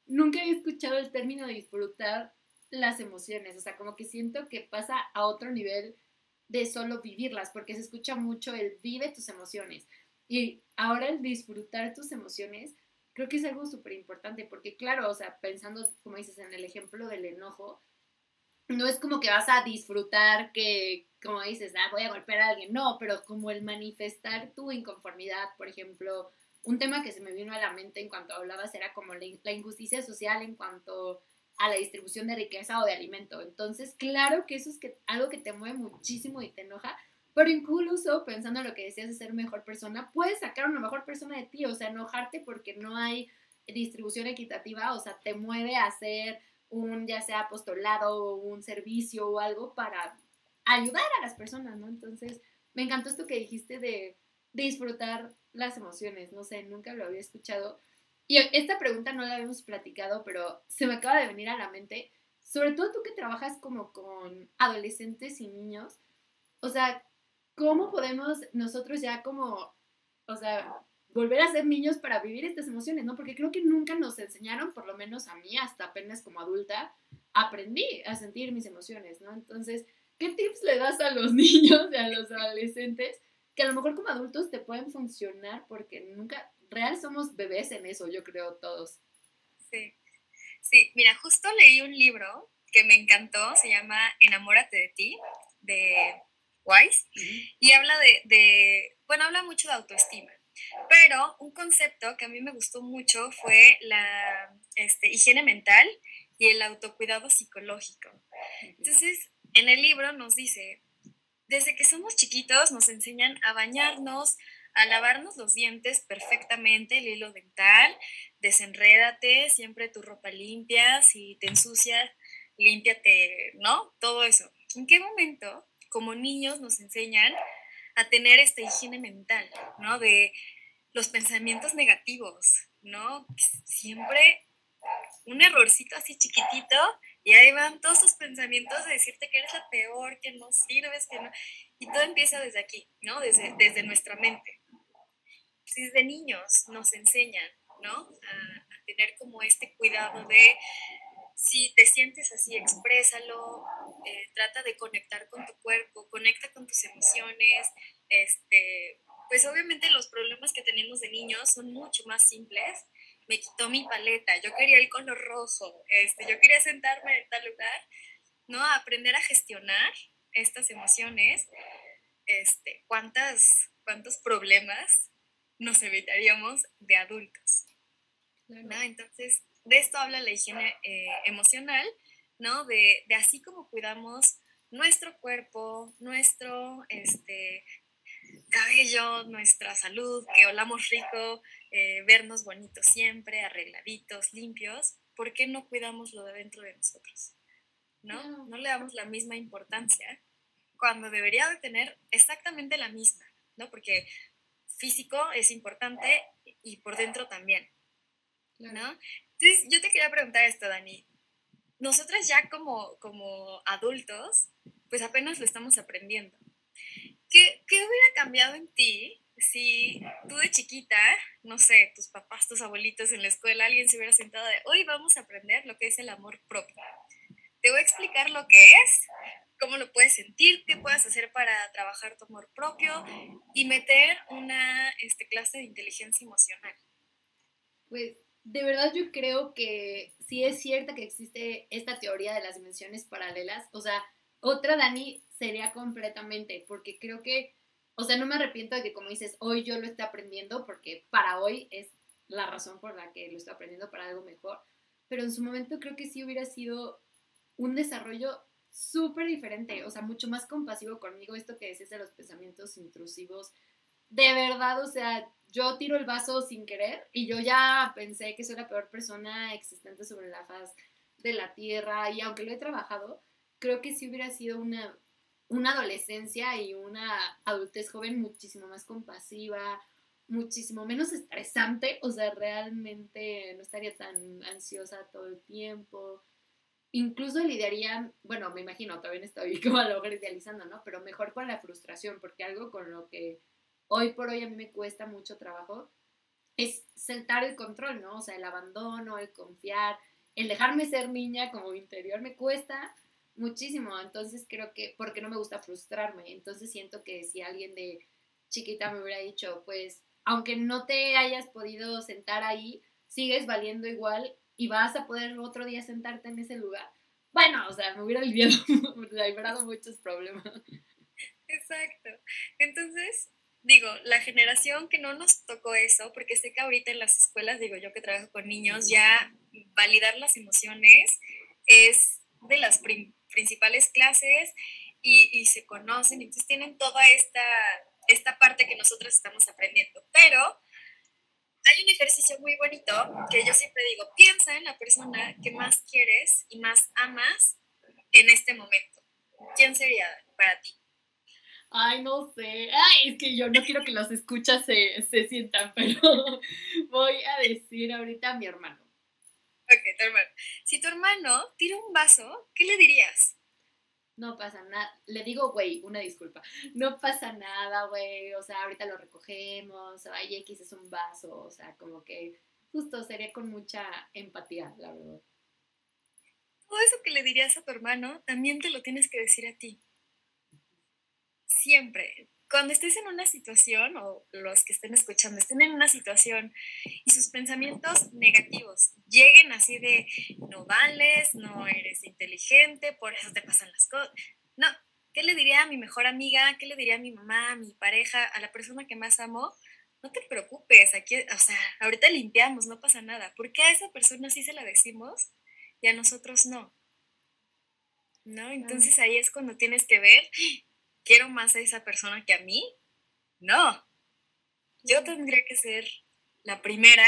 nunca he escuchado el término de disfrutar las emociones, o sea, como que siento que pasa a otro nivel de solo vivirlas, porque se escucha mucho el vive tus emociones. Y ahora el disfrutar tus emociones, creo que es algo súper importante, porque claro, o sea, pensando, como dices, en el ejemplo del enojo, no es como que vas a disfrutar que, como dices, ah, voy a golpear a alguien, no, pero como el manifestar tu inconformidad, por ejemplo, un tema que se me vino a la mente en cuanto hablabas era como la, injusticia social en cuanto a la distribución de riqueza o de alimento. Entonces, claro que eso es algo que te mueve muchísimo y te enoja, pero incluso pensando en lo que decías de ser mejor persona, puedes sacar una mejor persona de ti, o sea, enojarte porque no hay distribución equitativa, o sea, te mueve a hacer un, ya sea apostolado o un servicio o algo para ayudar a las personas, ¿no? Entonces, me encantó esto que dijiste de, de disfrutar las emociones, no sé, nunca lo había escuchado y esta pregunta no la habíamos platicado, pero se me acaba de venir a la mente, sobre todo tú que trabajas como con adolescentes y niños, o sea, ¿cómo podemos nosotros ya como, o sea, volver a ser niños para vivir estas emociones, ¿no? Porque creo que nunca nos enseñaron, por lo menos a mí, hasta apenas como adulta, aprendí a sentir mis emociones, ¿no? Entonces, ¿qué tips le das a los <laughs> niños y a los adolescentes que a lo mejor como adultos te pueden funcionar porque nunca, real somos bebés en eso, yo creo todos. Sí, sí, mira, justo leí un libro que me encantó, se llama Enamórate de ti, de Wise, y habla de, de, bueno, habla mucho de autoestima. Pero un concepto que a mí me gustó mucho fue la este, higiene mental y el autocuidado psicológico. Entonces, en el libro nos dice, desde que somos chiquitos nos enseñan a bañarnos, a lavarnos los dientes perfectamente, el hilo dental, desenrédate, siempre tu ropa limpia, si te ensucias, límpiate, ¿no? Todo eso. ¿En qué momento, como niños, nos enseñan a tener esta higiene mental, ¿no? De los pensamientos negativos, ¿no? Siempre un errorcito así chiquitito y ahí van todos sus pensamientos de decirte que eres la peor, que no sirves, que no... Y todo empieza desde aquí, ¿no? Desde, desde nuestra mente. Desde niños nos enseñan, ¿no? A tener como este cuidado de si te sientes así, exprésalo, eh, trata de conectar con tu cuerpo, conecta con tus emociones. Este, pues obviamente los problemas que tenemos de niños son mucho más simples. Me quitó mi paleta, yo quería el color rojo, este, yo quería sentarme en tal lugar, ¿no? Aprender a gestionar estas emociones. Este, ¿cuántas, ¿Cuántos problemas nos evitaríamos de adultos? ¿no? Entonces, de esto habla la higiene eh, emocional, ¿no? De, así como cuidamos nuestro cuerpo, nuestro este, cabello, nuestra salud, que olamos rico, eh, vernos bonitos siempre, arregladitos, limpios, ¿por qué no cuidamos lo de dentro de nosotros? ¿No? No le damos la misma importancia cuando debería de tener exactamente la misma, ¿no? Porque físico es importante y por dentro también, ¿no? Entonces, yo te quería preguntar esto, Dani. Nosotras ya como, como adultos, pues apenas lo estamos aprendiendo. ¿Qué, ¿Qué hubiera cambiado en ti si tú de chiquita, no sé, tus papás, tus abuelitos en la escuela, alguien se hubiera sentado de, hoy vamos a aprender lo que es el amor propio? Te voy a explicar lo que es, cómo lo puedes sentir, qué puedes hacer para trabajar tu amor propio y meter una este, clase de inteligencia emocional. Pues de verdad yo creo que sí es cierta que existe esta teoría de las dimensiones paralelas. O sea, otra Dani sería completamente, porque creo que, o sea, no me arrepiento de que como dices, hoy yo lo estoy aprendiendo, porque para hoy es la razón por la que lo estoy aprendiendo para algo mejor. Pero en su momento creo que sí hubiera sido un desarrollo súper diferente, o sea, mucho más compasivo conmigo, esto que decías de los pensamientos intrusivos. De verdad, o sea, yo tiro el vaso sin querer y yo ya pensé que soy la peor persona existente sobre la faz de la tierra y aunque lo he trabajado, creo que sí hubiera sido una, una adolescencia y una adultez joven muchísimo más compasiva, muchísimo menos estresante, o sea, realmente no estaría tan ansiosa todo el tiempo. Incluso lidiaría, bueno, me imagino, todavía estoy <laughs> como a lo mejor idealizando, ¿no? Pero mejor con la frustración, porque algo con lo que hoy por hoy a mí me cuesta mucho trabajo, es sentar el control, ¿no? O sea, el abandono, el confiar, el dejarme ser niña como interior me cuesta muchísimo. Entonces creo que, porque no me gusta frustrarme, entonces siento que si alguien de chiquita me hubiera dicho, pues, aunque no te hayas podido sentar ahí, sigues valiendo igual y vas a poder otro día sentarte en ese lugar. Bueno, o sea, me hubiera <laughs> librado muchos problemas. Exacto. Entonces, digo, la generación que no nos tocó eso, porque sé que ahorita en las escuelas, digo yo que trabajo con niños, ya validar las emociones es de las principales clases y, se conocen, entonces tienen toda esta, esta parte que nosotros estamos aprendiendo. Pero hay un ejercicio muy bonito que yo siempre digo, piensa en la persona que más quieres y más amas en este momento. ¿Quién sería para ti? Ay, no sé. Ay, es que yo no quiero que los escuchas se, se sientan, <laughs> pero voy a decir ahorita a mi hermano. Ok, tu hermano. Si tu hermano tira un vaso, ¿qué le dirías? no pasa nada. Le digo, güey, una disculpa. No pasa nada, güey. O sea, ahorita lo recogemos. Ay, X es un vaso. O sea, como que justo sería con mucha empatía, la verdad. Todo eso que le dirías a tu hermano, también te lo tienes que decir a ti. Siempre cuando estés en una situación, o los que estén escuchando, estén en una situación y sus pensamientos negativos lleguen así de no vales, no eres inteligente, por eso te pasan las cosas. No, ¿qué le diría a mi mejor amiga? ¿Qué le diría a mi mamá, a mi pareja, a la persona que más amo? No te preocupes, aquí, o sea, ahorita limpiamos, no pasa nada. ¿Por qué a esa persona sí se la decimos y a nosotros no? ¿No? Entonces ahí es cuando tienes que ver quiero más a esa persona que a mí. No, yo tendría que ser la primera,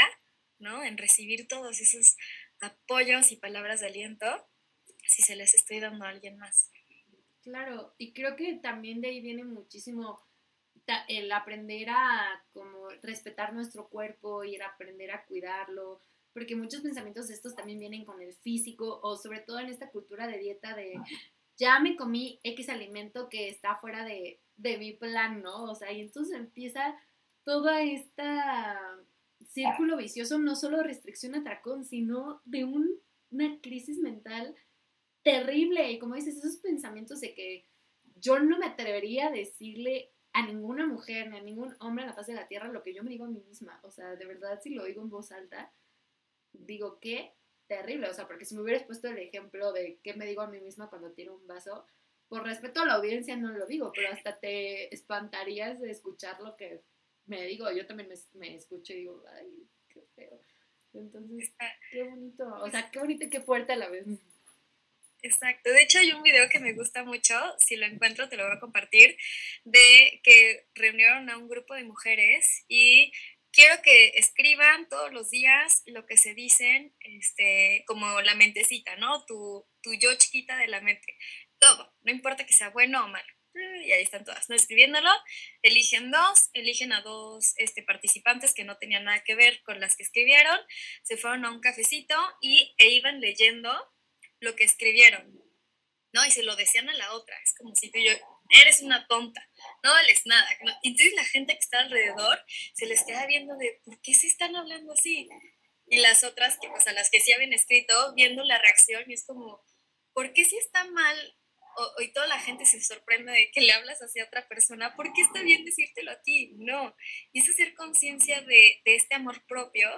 ¿no? En recibir todos esos apoyos y palabras de aliento si se les estoy dando a alguien más. Claro, y creo que también de ahí viene muchísimo el aprender a como respetar nuestro cuerpo y el aprender a cuidarlo, porque muchos pensamientos de estos también vienen con el físico o sobre todo en esta cultura de dieta de ya me comí X alimento que está fuera de, mi plan, ¿no? O sea, y entonces empieza toda esta círculo vicioso, no solo de restricción atracón, sino de una crisis mental terrible. Y como dices, esos pensamientos de que yo no me atrevería a decirle a ninguna mujer ni a ningún hombre en la faz de la tierra lo que yo me digo a mí misma. O sea, de verdad, si lo digo en voz alta, digo, ¿qué? Terrible, o sea, porque si me hubieras puesto el ejemplo de qué me digo a mí misma cuando tiro un vaso, por respeto a la audiencia no lo digo, pero hasta te espantarías de escuchar lo que me digo. Yo también me, escucho y digo, ay, qué feo. Entonces, qué bonito, o sea, qué bonito y qué fuerte a la vez. Exacto. De hecho, hay un video que me gusta mucho, si lo encuentro te lo voy a compartir, de que reunieron a un grupo de mujeres y quiero que escriban todos los días lo que se dicen, este, como la mentecita, ¿no? Tu, tu yo chiquita de la mente. Todo, no importa que sea bueno o malo. Y ahí están todas, ¿no? Escribiéndolo, eligen dos, eligen a dos este, participantes que no tenían nada que ver con las que escribieron, se fueron a un cafecito y, e iban leyendo lo que escribieron, ¿no? Y se lo decían a la otra, es como si tú y yo, eres una tonta, no vales nada. Entonces la gente que está alrededor se les queda viendo de, ¿por qué se están hablando así? Y las otras, que, a las que sí habían escrito, viendo la reacción, y es como, ¿por qué si está mal? O, y toda la gente se sorprende de que le hablas hacia otra persona, ¿por qué está bien decírtelo a ti? No. Y es hacer conciencia de, este amor propio,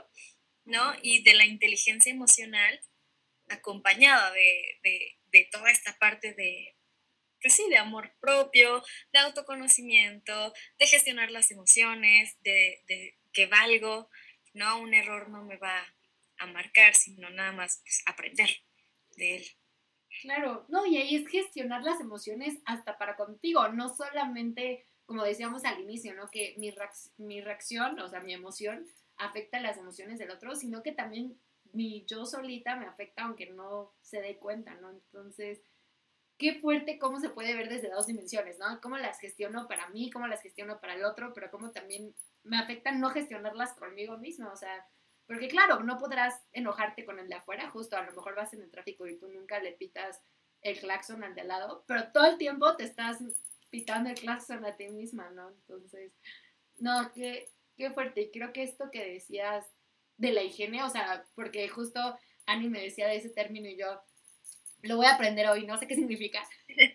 ¿no? Y de la inteligencia emocional acompañada de, de toda esta parte de, pues sí, de amor propio, de autoconocimiento, de gestionar las emociones, de, que valgo, no un error no me va a marcar, sino nada más pues, aprender de él. Claro, no, y ahí es gestionar las emociones hasta para contigo, no solamente, como decíamos al inicio, ¿no? Que mi, mi reacción, o sea, mi emoción afecta las emociones del otro, sino que también mi yo solita me afecta aunque no se dé cuenta, ¿no? Entonces, qué fuerte cómo se puede ver desde dos dimensiones, ¿no? Cómo las gestiono para mí, cómo las gestiono para el otro, pero cómo también me afecta no gestionarlas conmigo mismo, o sea, porque claro, no podrás enojarte con el de afuera, justo a lo mejor vas en el tráfico y tú nunca le pitas el claxon al de al lado, pero todo el tiempo te estás pitando el claxon a ti misma, ¿no? Entonces, no, qué, qué fuerte. Y creo que esto que decías de la higiene, o sea, porque justo Ani me decía de ese término y yo, lo voy a aprender hoy, no sé qué significa.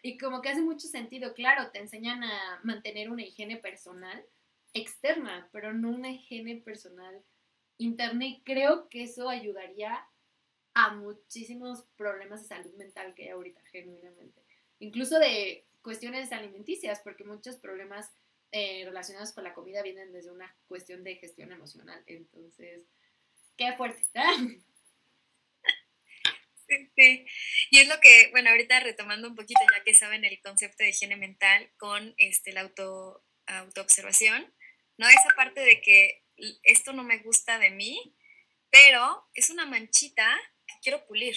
Y como que hace mucho sentido, claro, te enseñan a mantener una higiene personal externa, pero no una higiene personal interna y creo que eso ayudaría a muchísimos problemas de salud mental que hay ahorita, genuinamente. Incluso de cuestiones alimenticias, porque muchos problemas eh, relacionados con la comida vienen desde una cuestión de gestión emocional. Entonces, qué fuerte. <laughs> Sí, y es lo que, bueno, ahorita retomando un poquito, ya que saben el concepto de higiene mental con este, la auto, autoobservación, ¿no? Esa parte de que esto no me gusta de mí, pero es una manchita que quiero pulir,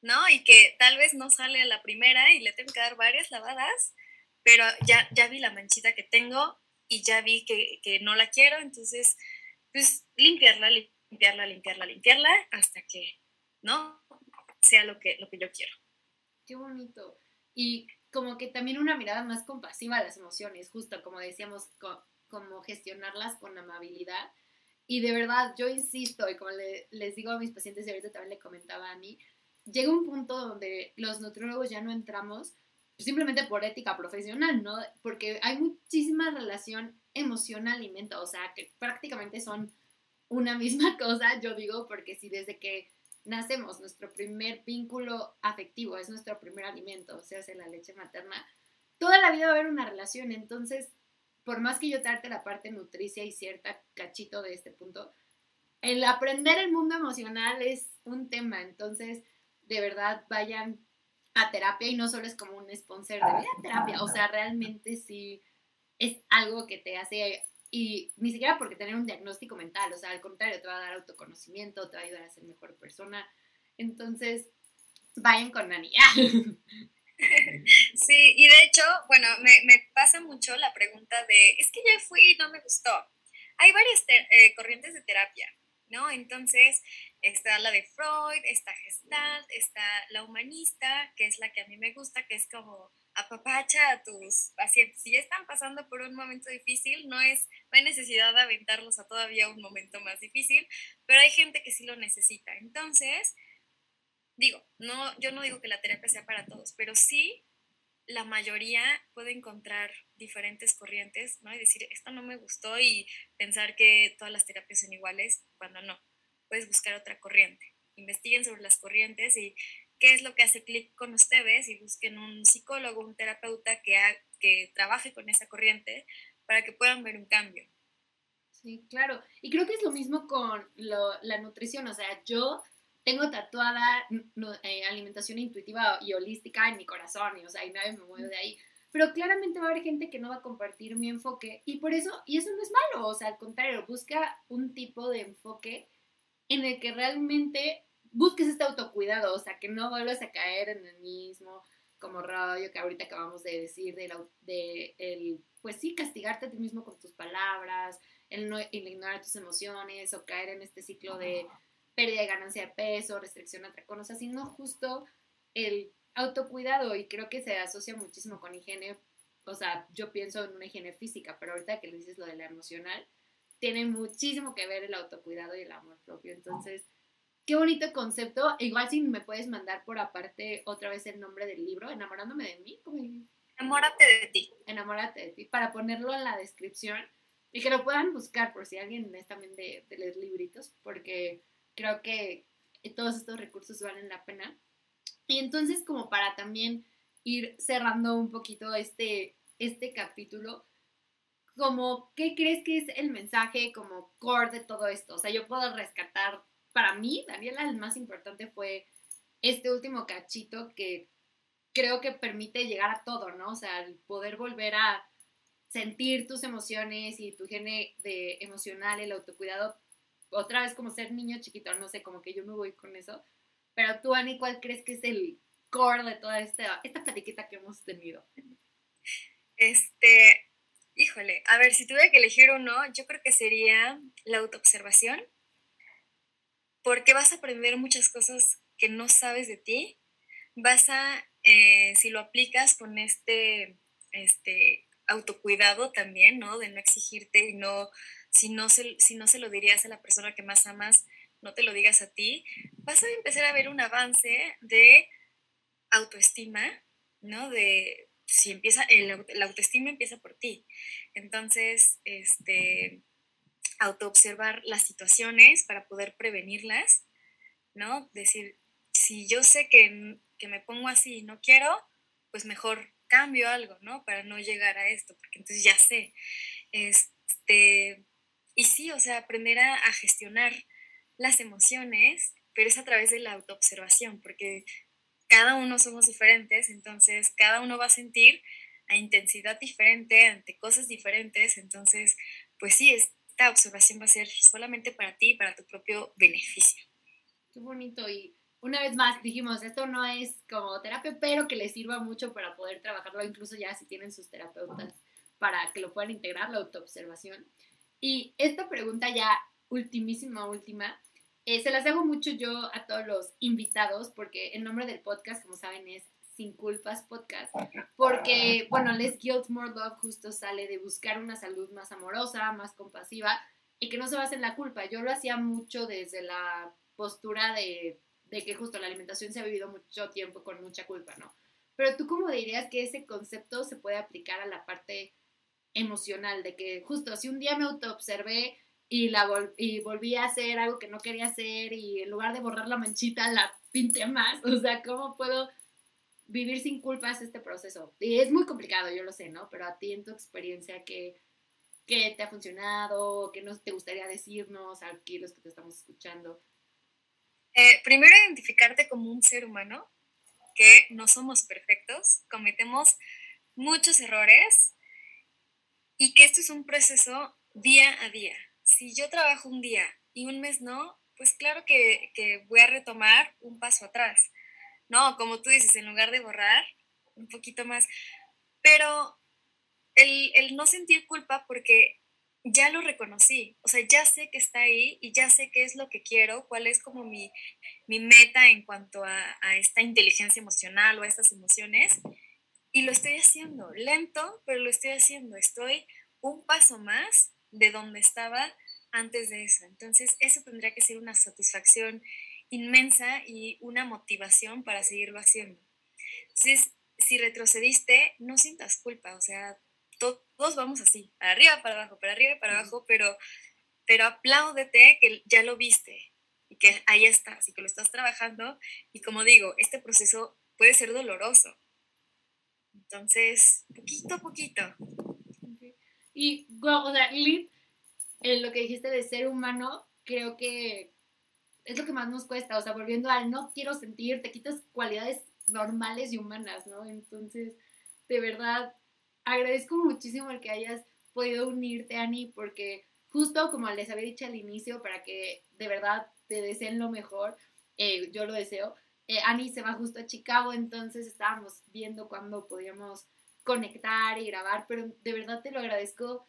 ¿no? Y que tal vez no sale a la primera y le tengo que dar varias lavadas, pero ya, ya vi la manchita que tengo y ya vi que, que no la quiero, entonces, pues limpiarla, limpiarla, limpiarla, limpiarla, hasta que, ¿no? Sea lo que, lo que yo quiero. Qué bonito. y como que también una mirada más compasiva a las emociones, justo como decíamos, como gestionarlas con amabilidad. Y de verdad, yo insisto, y como les digo a mis pacientes, y ahorita también le comentaba a mí, llega un punto donde los nutriólogos ya no entramos simplemente por ética profesional, ¿no? Porque hay muchísima relación emoción-alimento, o sea, que prácticamente son una misma <laughs> cosa, yo digo, porque si desde que nacemos, nuestro primer vínculo afectivo es nuestro primer alimento, o sea, la leche materna, toda la vida va a haber una relación, entonces, por más que yo trate la parte nutricia y cierta cachito de este punto, el aprender el mundo emocional es un tema, entonces, de verdad, vayan a terapia y no solo es como un sponsor de terapia, o sea, realmente sí es algo que te hace y ni siquiera porque tener un diagnóstico mental, o sea, al contrario, te va a dar autoconocimiento, te va a ayudar a ser mejor persona. Entonces, vayan con Nani. <laughs> Sí, y de hecho, bueno, me, pasa mucho la pregunta de, es que ya fui y no me gustó. Hay varias eh, corrientes de terapia, ¿no? Entonces, está la de Freud, está Gestalt, está la humanista, que es la que a mí me gusta, que es como apapacha a tus pacientes. Si ya están pasando por un momento difícil, no, es, no hay necesidad de aventarlos a todavía un momento más difícil, pero hay gente que sí lo necesita. Entonces, digo, no, yo no digo que la terapia sea para todos, pero sí la mayoría puede encontrar diferentes corrientes, ¿no? Y decir, esto no me gustó y pensar que todas las terapias son iguales, cuando no. Puedes buscar otra corriente. Investiguen sobre las corrientes y qué es lo que hace clic con ustedes y busquen un psicólogo, un terapeuta que, que trabaje con esa corriente para que puedan ver un cambio. Sí, claro. Y creo que es lo mismo con la nutrición. O sea, yo tengo tatuada eh, alimentación intuitiva y holística en mi corazón, y, o sea, y nadie me mueve de ahí. Pero claramente va a haber gente que no va a compartir mi enfoque, y por eso, y eso no es malo, o sea, al contrario, busca un tipo de enfoque en el que realmente busques este autocuidado, o sea, que no vuelvas a caer en el mismo como rollo que ahorita acabamos de decir, de, de el, pues sí, castigarte a ti mismo con tus palabras, el, no, el ignorar tus emociones o caer en este ciclo de pérdida de ganancia de peso, restricción a otra cosa, sino justo el autocuidado y creo que se asocia muchísimo con higiene, o sea, yo pienso en una higiene física, pero ahorita que le dices lo de la emocional, tiene muchísimo que ver el autocuidado y el amor propio, entonces, qué bonito concepto, igual si me puedes mandar por aparte otra vez el nombre del libro, enamorándome de mí, Enamórate de ti. Enamórate de ti, para ponerlo en la descripción y que lo puedan buscar por si alguien es también de, de leer libritos, porque creo que todos estos recursos valen la pena. Y entonces como para también ir cerrando un poquito este, este capítulo, como, ¿qué crees que es el mensaje como core de todo esto? O sea, yo puedo rescatar, para mí, Daniela, el más importante fue este último cachito que creo que permite llegar a todo, ¿no? O sea, el poder volver a sentir tus emociones y tu gene de emocional, el autocuidado, otra vez como ser niño chiquito, no sé, como que yo me voy con eso. Pero tú, Ani, ¿cuál crees que es el core de toda esta, esta platiquita que hemos tenido? Este, híjole, a ver, si tuviera que elegir uno, yo creo que sería la autoobservación, porque vas a aprender muchas cosas que no sabes de ti. Vas a, eh, si lo aplicas con este, este autocuidado también, ¿no? De no exigirte y no si no, se, si no se lo dirías a la persona que más amas, no te lo digas a ti, vas a empezar a ver un avance de autoestima, ¿no? De si empieza, el, la autoestima empieza por ti. Entonces, este, autoobservar las situaciones para poder prevenirlas, ¿no? Decir, si yo sé que, que me pongo así y no quiero, pues mejor cambio algo, ¿no? Para no llegar a esto, porque entonces ya sé. Este, y sí, o sea, aprender a, gestionar las emociones, pero es a través de la autoobservación, porque cada uno somos diferentes, entonces cada uno va a sentir a intensidad diferente, ante cosas diferentes, entonces, pues sí, esta observación va a ser solamente para ti y para tu propio beneficio. Qué bonito y una vez más dijimos, esto no es como terapia, pero que les sirva mucho para poder trabajarlo, incluso ya si tienen sus terapeutas, para que lo puedan integrar, la autoobservación. Y esta pregunta ya ultimísima, última, eh, se las hago mucho yo a todos los invitados porque el nombre del podcast, como saben, es Sin Culpas Podcast, porque, bueno, Less Guilt, More Love justo sale de buscar una salud más amorosa, más compasiva y que no se base en la culpa. Yo lo hacía mucho desde la postura de, de que justo la alimentación se ha vivido mucho tiempo con mucha culpa, ¿no? Pero tú cómo dirías que ese concepto se puede aplicar a la parte emocional, de que justo si un día me autoobservé y, la y volví a hacer algo que no quería hacer y en lugar de borrar la manchita la pinté más, o sea, ¿cómo puedo vivir sin culpas este proceso? Y es muy complicado, yo lo sé, ¿no? Pero a ti en tu experiencia, ¿qué, qué te ha funcionado? ¿Qué nos te gustaría decirnos aquí los que te estamos escuchando? Eh, primero, identificarte como un ser humano, que no somos perfectos, cometemos muchos errores y que esto es un proceso día a día. Si yo trabajo un día y un mes no, pues claro que, que voy a retomar un paso atrás. No, como tú dices, en lugar de borrar, un poquito más. Pero el, el no sentir culpa porque ya lo reconocí, o sea, ya sé que está ahí y ya sé qué es lo que quiero, cuál es como mi, mi meta en cuanto a, a, esta inteligencia emocional o a estas emociones. Y lo estoy haciendo, lento, pero lo estoy haciendo. Estoy un paso más de donde estaba antes de eso. Entonces, eso tendría que ser una satisfacción inmensa y una motivación para seguirlo haciendo. Entonces, si retrocediste, no sientas culpa, o sea, todos vamos así, para arriba, para abajo, para arriba, para abajo, pero, pero apláudete que ya lo viste y que ahí estás y que lo estás trabajando. Y como digo, este proceso puede ser doloroso. Entonces, poquito a poquito. Y, o sea, Lid, en lo que dijiste de ser humano, creo que es lo que más nos cuesta. O sea, volviendo al no quiero sentir, te quitas cualidades normales y humanas, ¿no? Entonces, de verdad, agradezco muchísimo el que hayas podido unirte, Ani, porque justo como les había dicho al inicio, para que de verdad te deseen lo mejor, eh, yo lo deseo. Eh, Ani se va justo a Chicago, entonces estábamos viendo cuándo podíamos conectar y grabar, pero de verdad te lo agradezco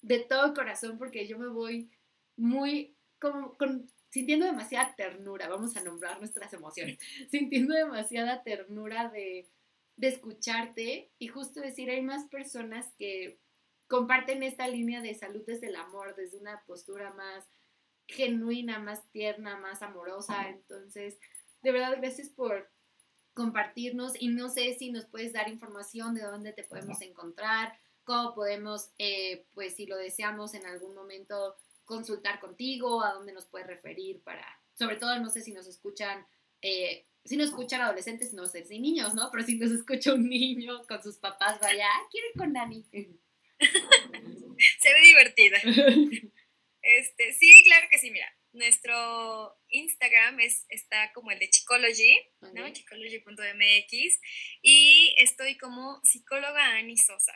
de todo corazón porque yo me voy muy como con, sintiendo demasiada ternura, vamos a nombrar nuestras emociones, <laughs> sintiendo demasiada ternura de, de escucharte y justo decir, hay más personas que comparten esta línea de salud desde el amor, desde una postura más genuina, más tierna, más amorosa. Entonces, de verdad, gracias por compartirnos y no sé si nos puedes dar información de dónde te podemos encontrar, cómo podemos, eh, pues si lo deseamos en algún momento, consultar contigo, a dónde nos puedes referir para, sobre todo, no sé si nos escuchan eh, si nos escuchan adolescentes, no sé si niños, ¿no? Pero si nos escucha un niño con sus papás, vaya, ah, quiero ir con Dani. Se ve divertida. Este, sí, claro que sí, mira. Nuestro Instagram es, está como el de Chicology, ¿no? Chicology.mx. Y estoy como psicóloga Ani Sosa.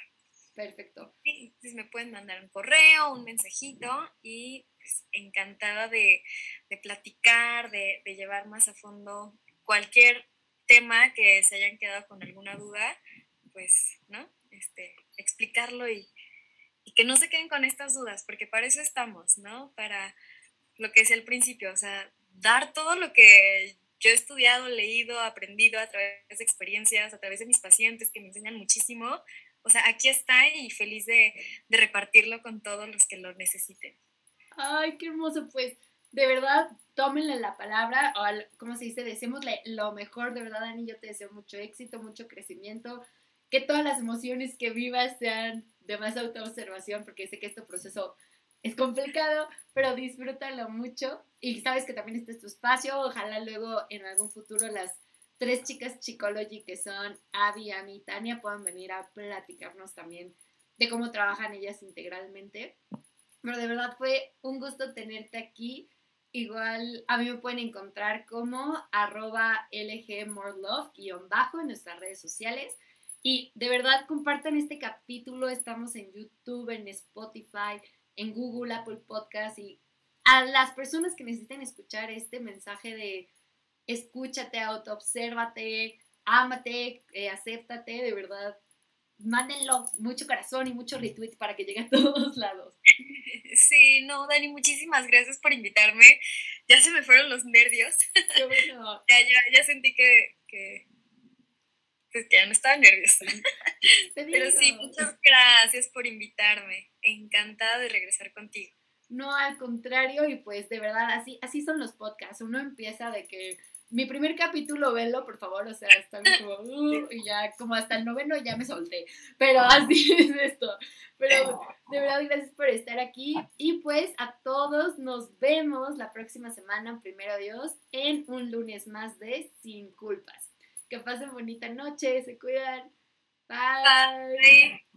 Perfecto. Entonces me pueden mandar un correo, un mensajito y pues, encantada de, de platicar, de, llevar más a fondo cualquier tema que se hayan quedado con alguna duda, pues, ¿no? Este, explicarlo y, y, que no se queden con estas dudas, porque para eso estamos, ¿no? Para lo que es el principio, o sea, dar todo lo que yo he estudiado, leído, aprendido a través de experiencias, a través de mis pacientes que me enseñan muchísimo. O sea, aquí está y feliz de, repartirlo con todos los que lo necesiten. Ay, qué hermoso, pues de verdad, tómenle la palabra, o como se dice, deseémosle lo mejor, de verdad, Dani, yo te deseo mucho éxito, mucho crecimiento, que todas las emociones que vivas sean de más autoobservación, porque sé que este proceso es complicado, pero disfrútalo mucho y sabes que también este es tu espacio, ojalá luego en algún futuro las tres chicas Chicology que son Avi, Ami y Tania puedan venir a platicarnos también de cómo trabajan ellas integralmente. Pero de verdad fue un gusto tenerte aquí. Igual a mí me pueden encontrar como arroba lgmorelove bajo en nuestras redes sociales. Y de verdad compartan este capítulo. Estamos en YouTube, en Spotify, en Google, Apple Podcast. Y a las personas que necesiten escuchar este mensaje de escúchate, autoobsérvate, ámate, eh, acéptate, de verdad, mándenlo mucho corazón y mucho retweet para que llegue a <laughs> todos lados. Sí, no, Dani, muchísimas gracias por invitarme. Ya se me fueron los nervios. Qué bueno. <laughs> ya, ya, ya sentí que, que, Es que ya no estaba nerviosa. <laughs> Pero sí, muchas gracias por invitarme. Encantada de regresar contigo. No, al contrario, y pues de verdad, así, así son los podcasts. Uno empieza de que mi primer capítulo, velo, por favor, o sea, está como, uh, y ya como hasta el noveno ya me solté, pero así <laughs> es esto. Pero de verdad, gracias por estar aquí y pues a todos nos vemos la próxima semana, primero Dios, en un lunes más de Sin Culpas. Que pasen bonita noche, se cuidan. Bye.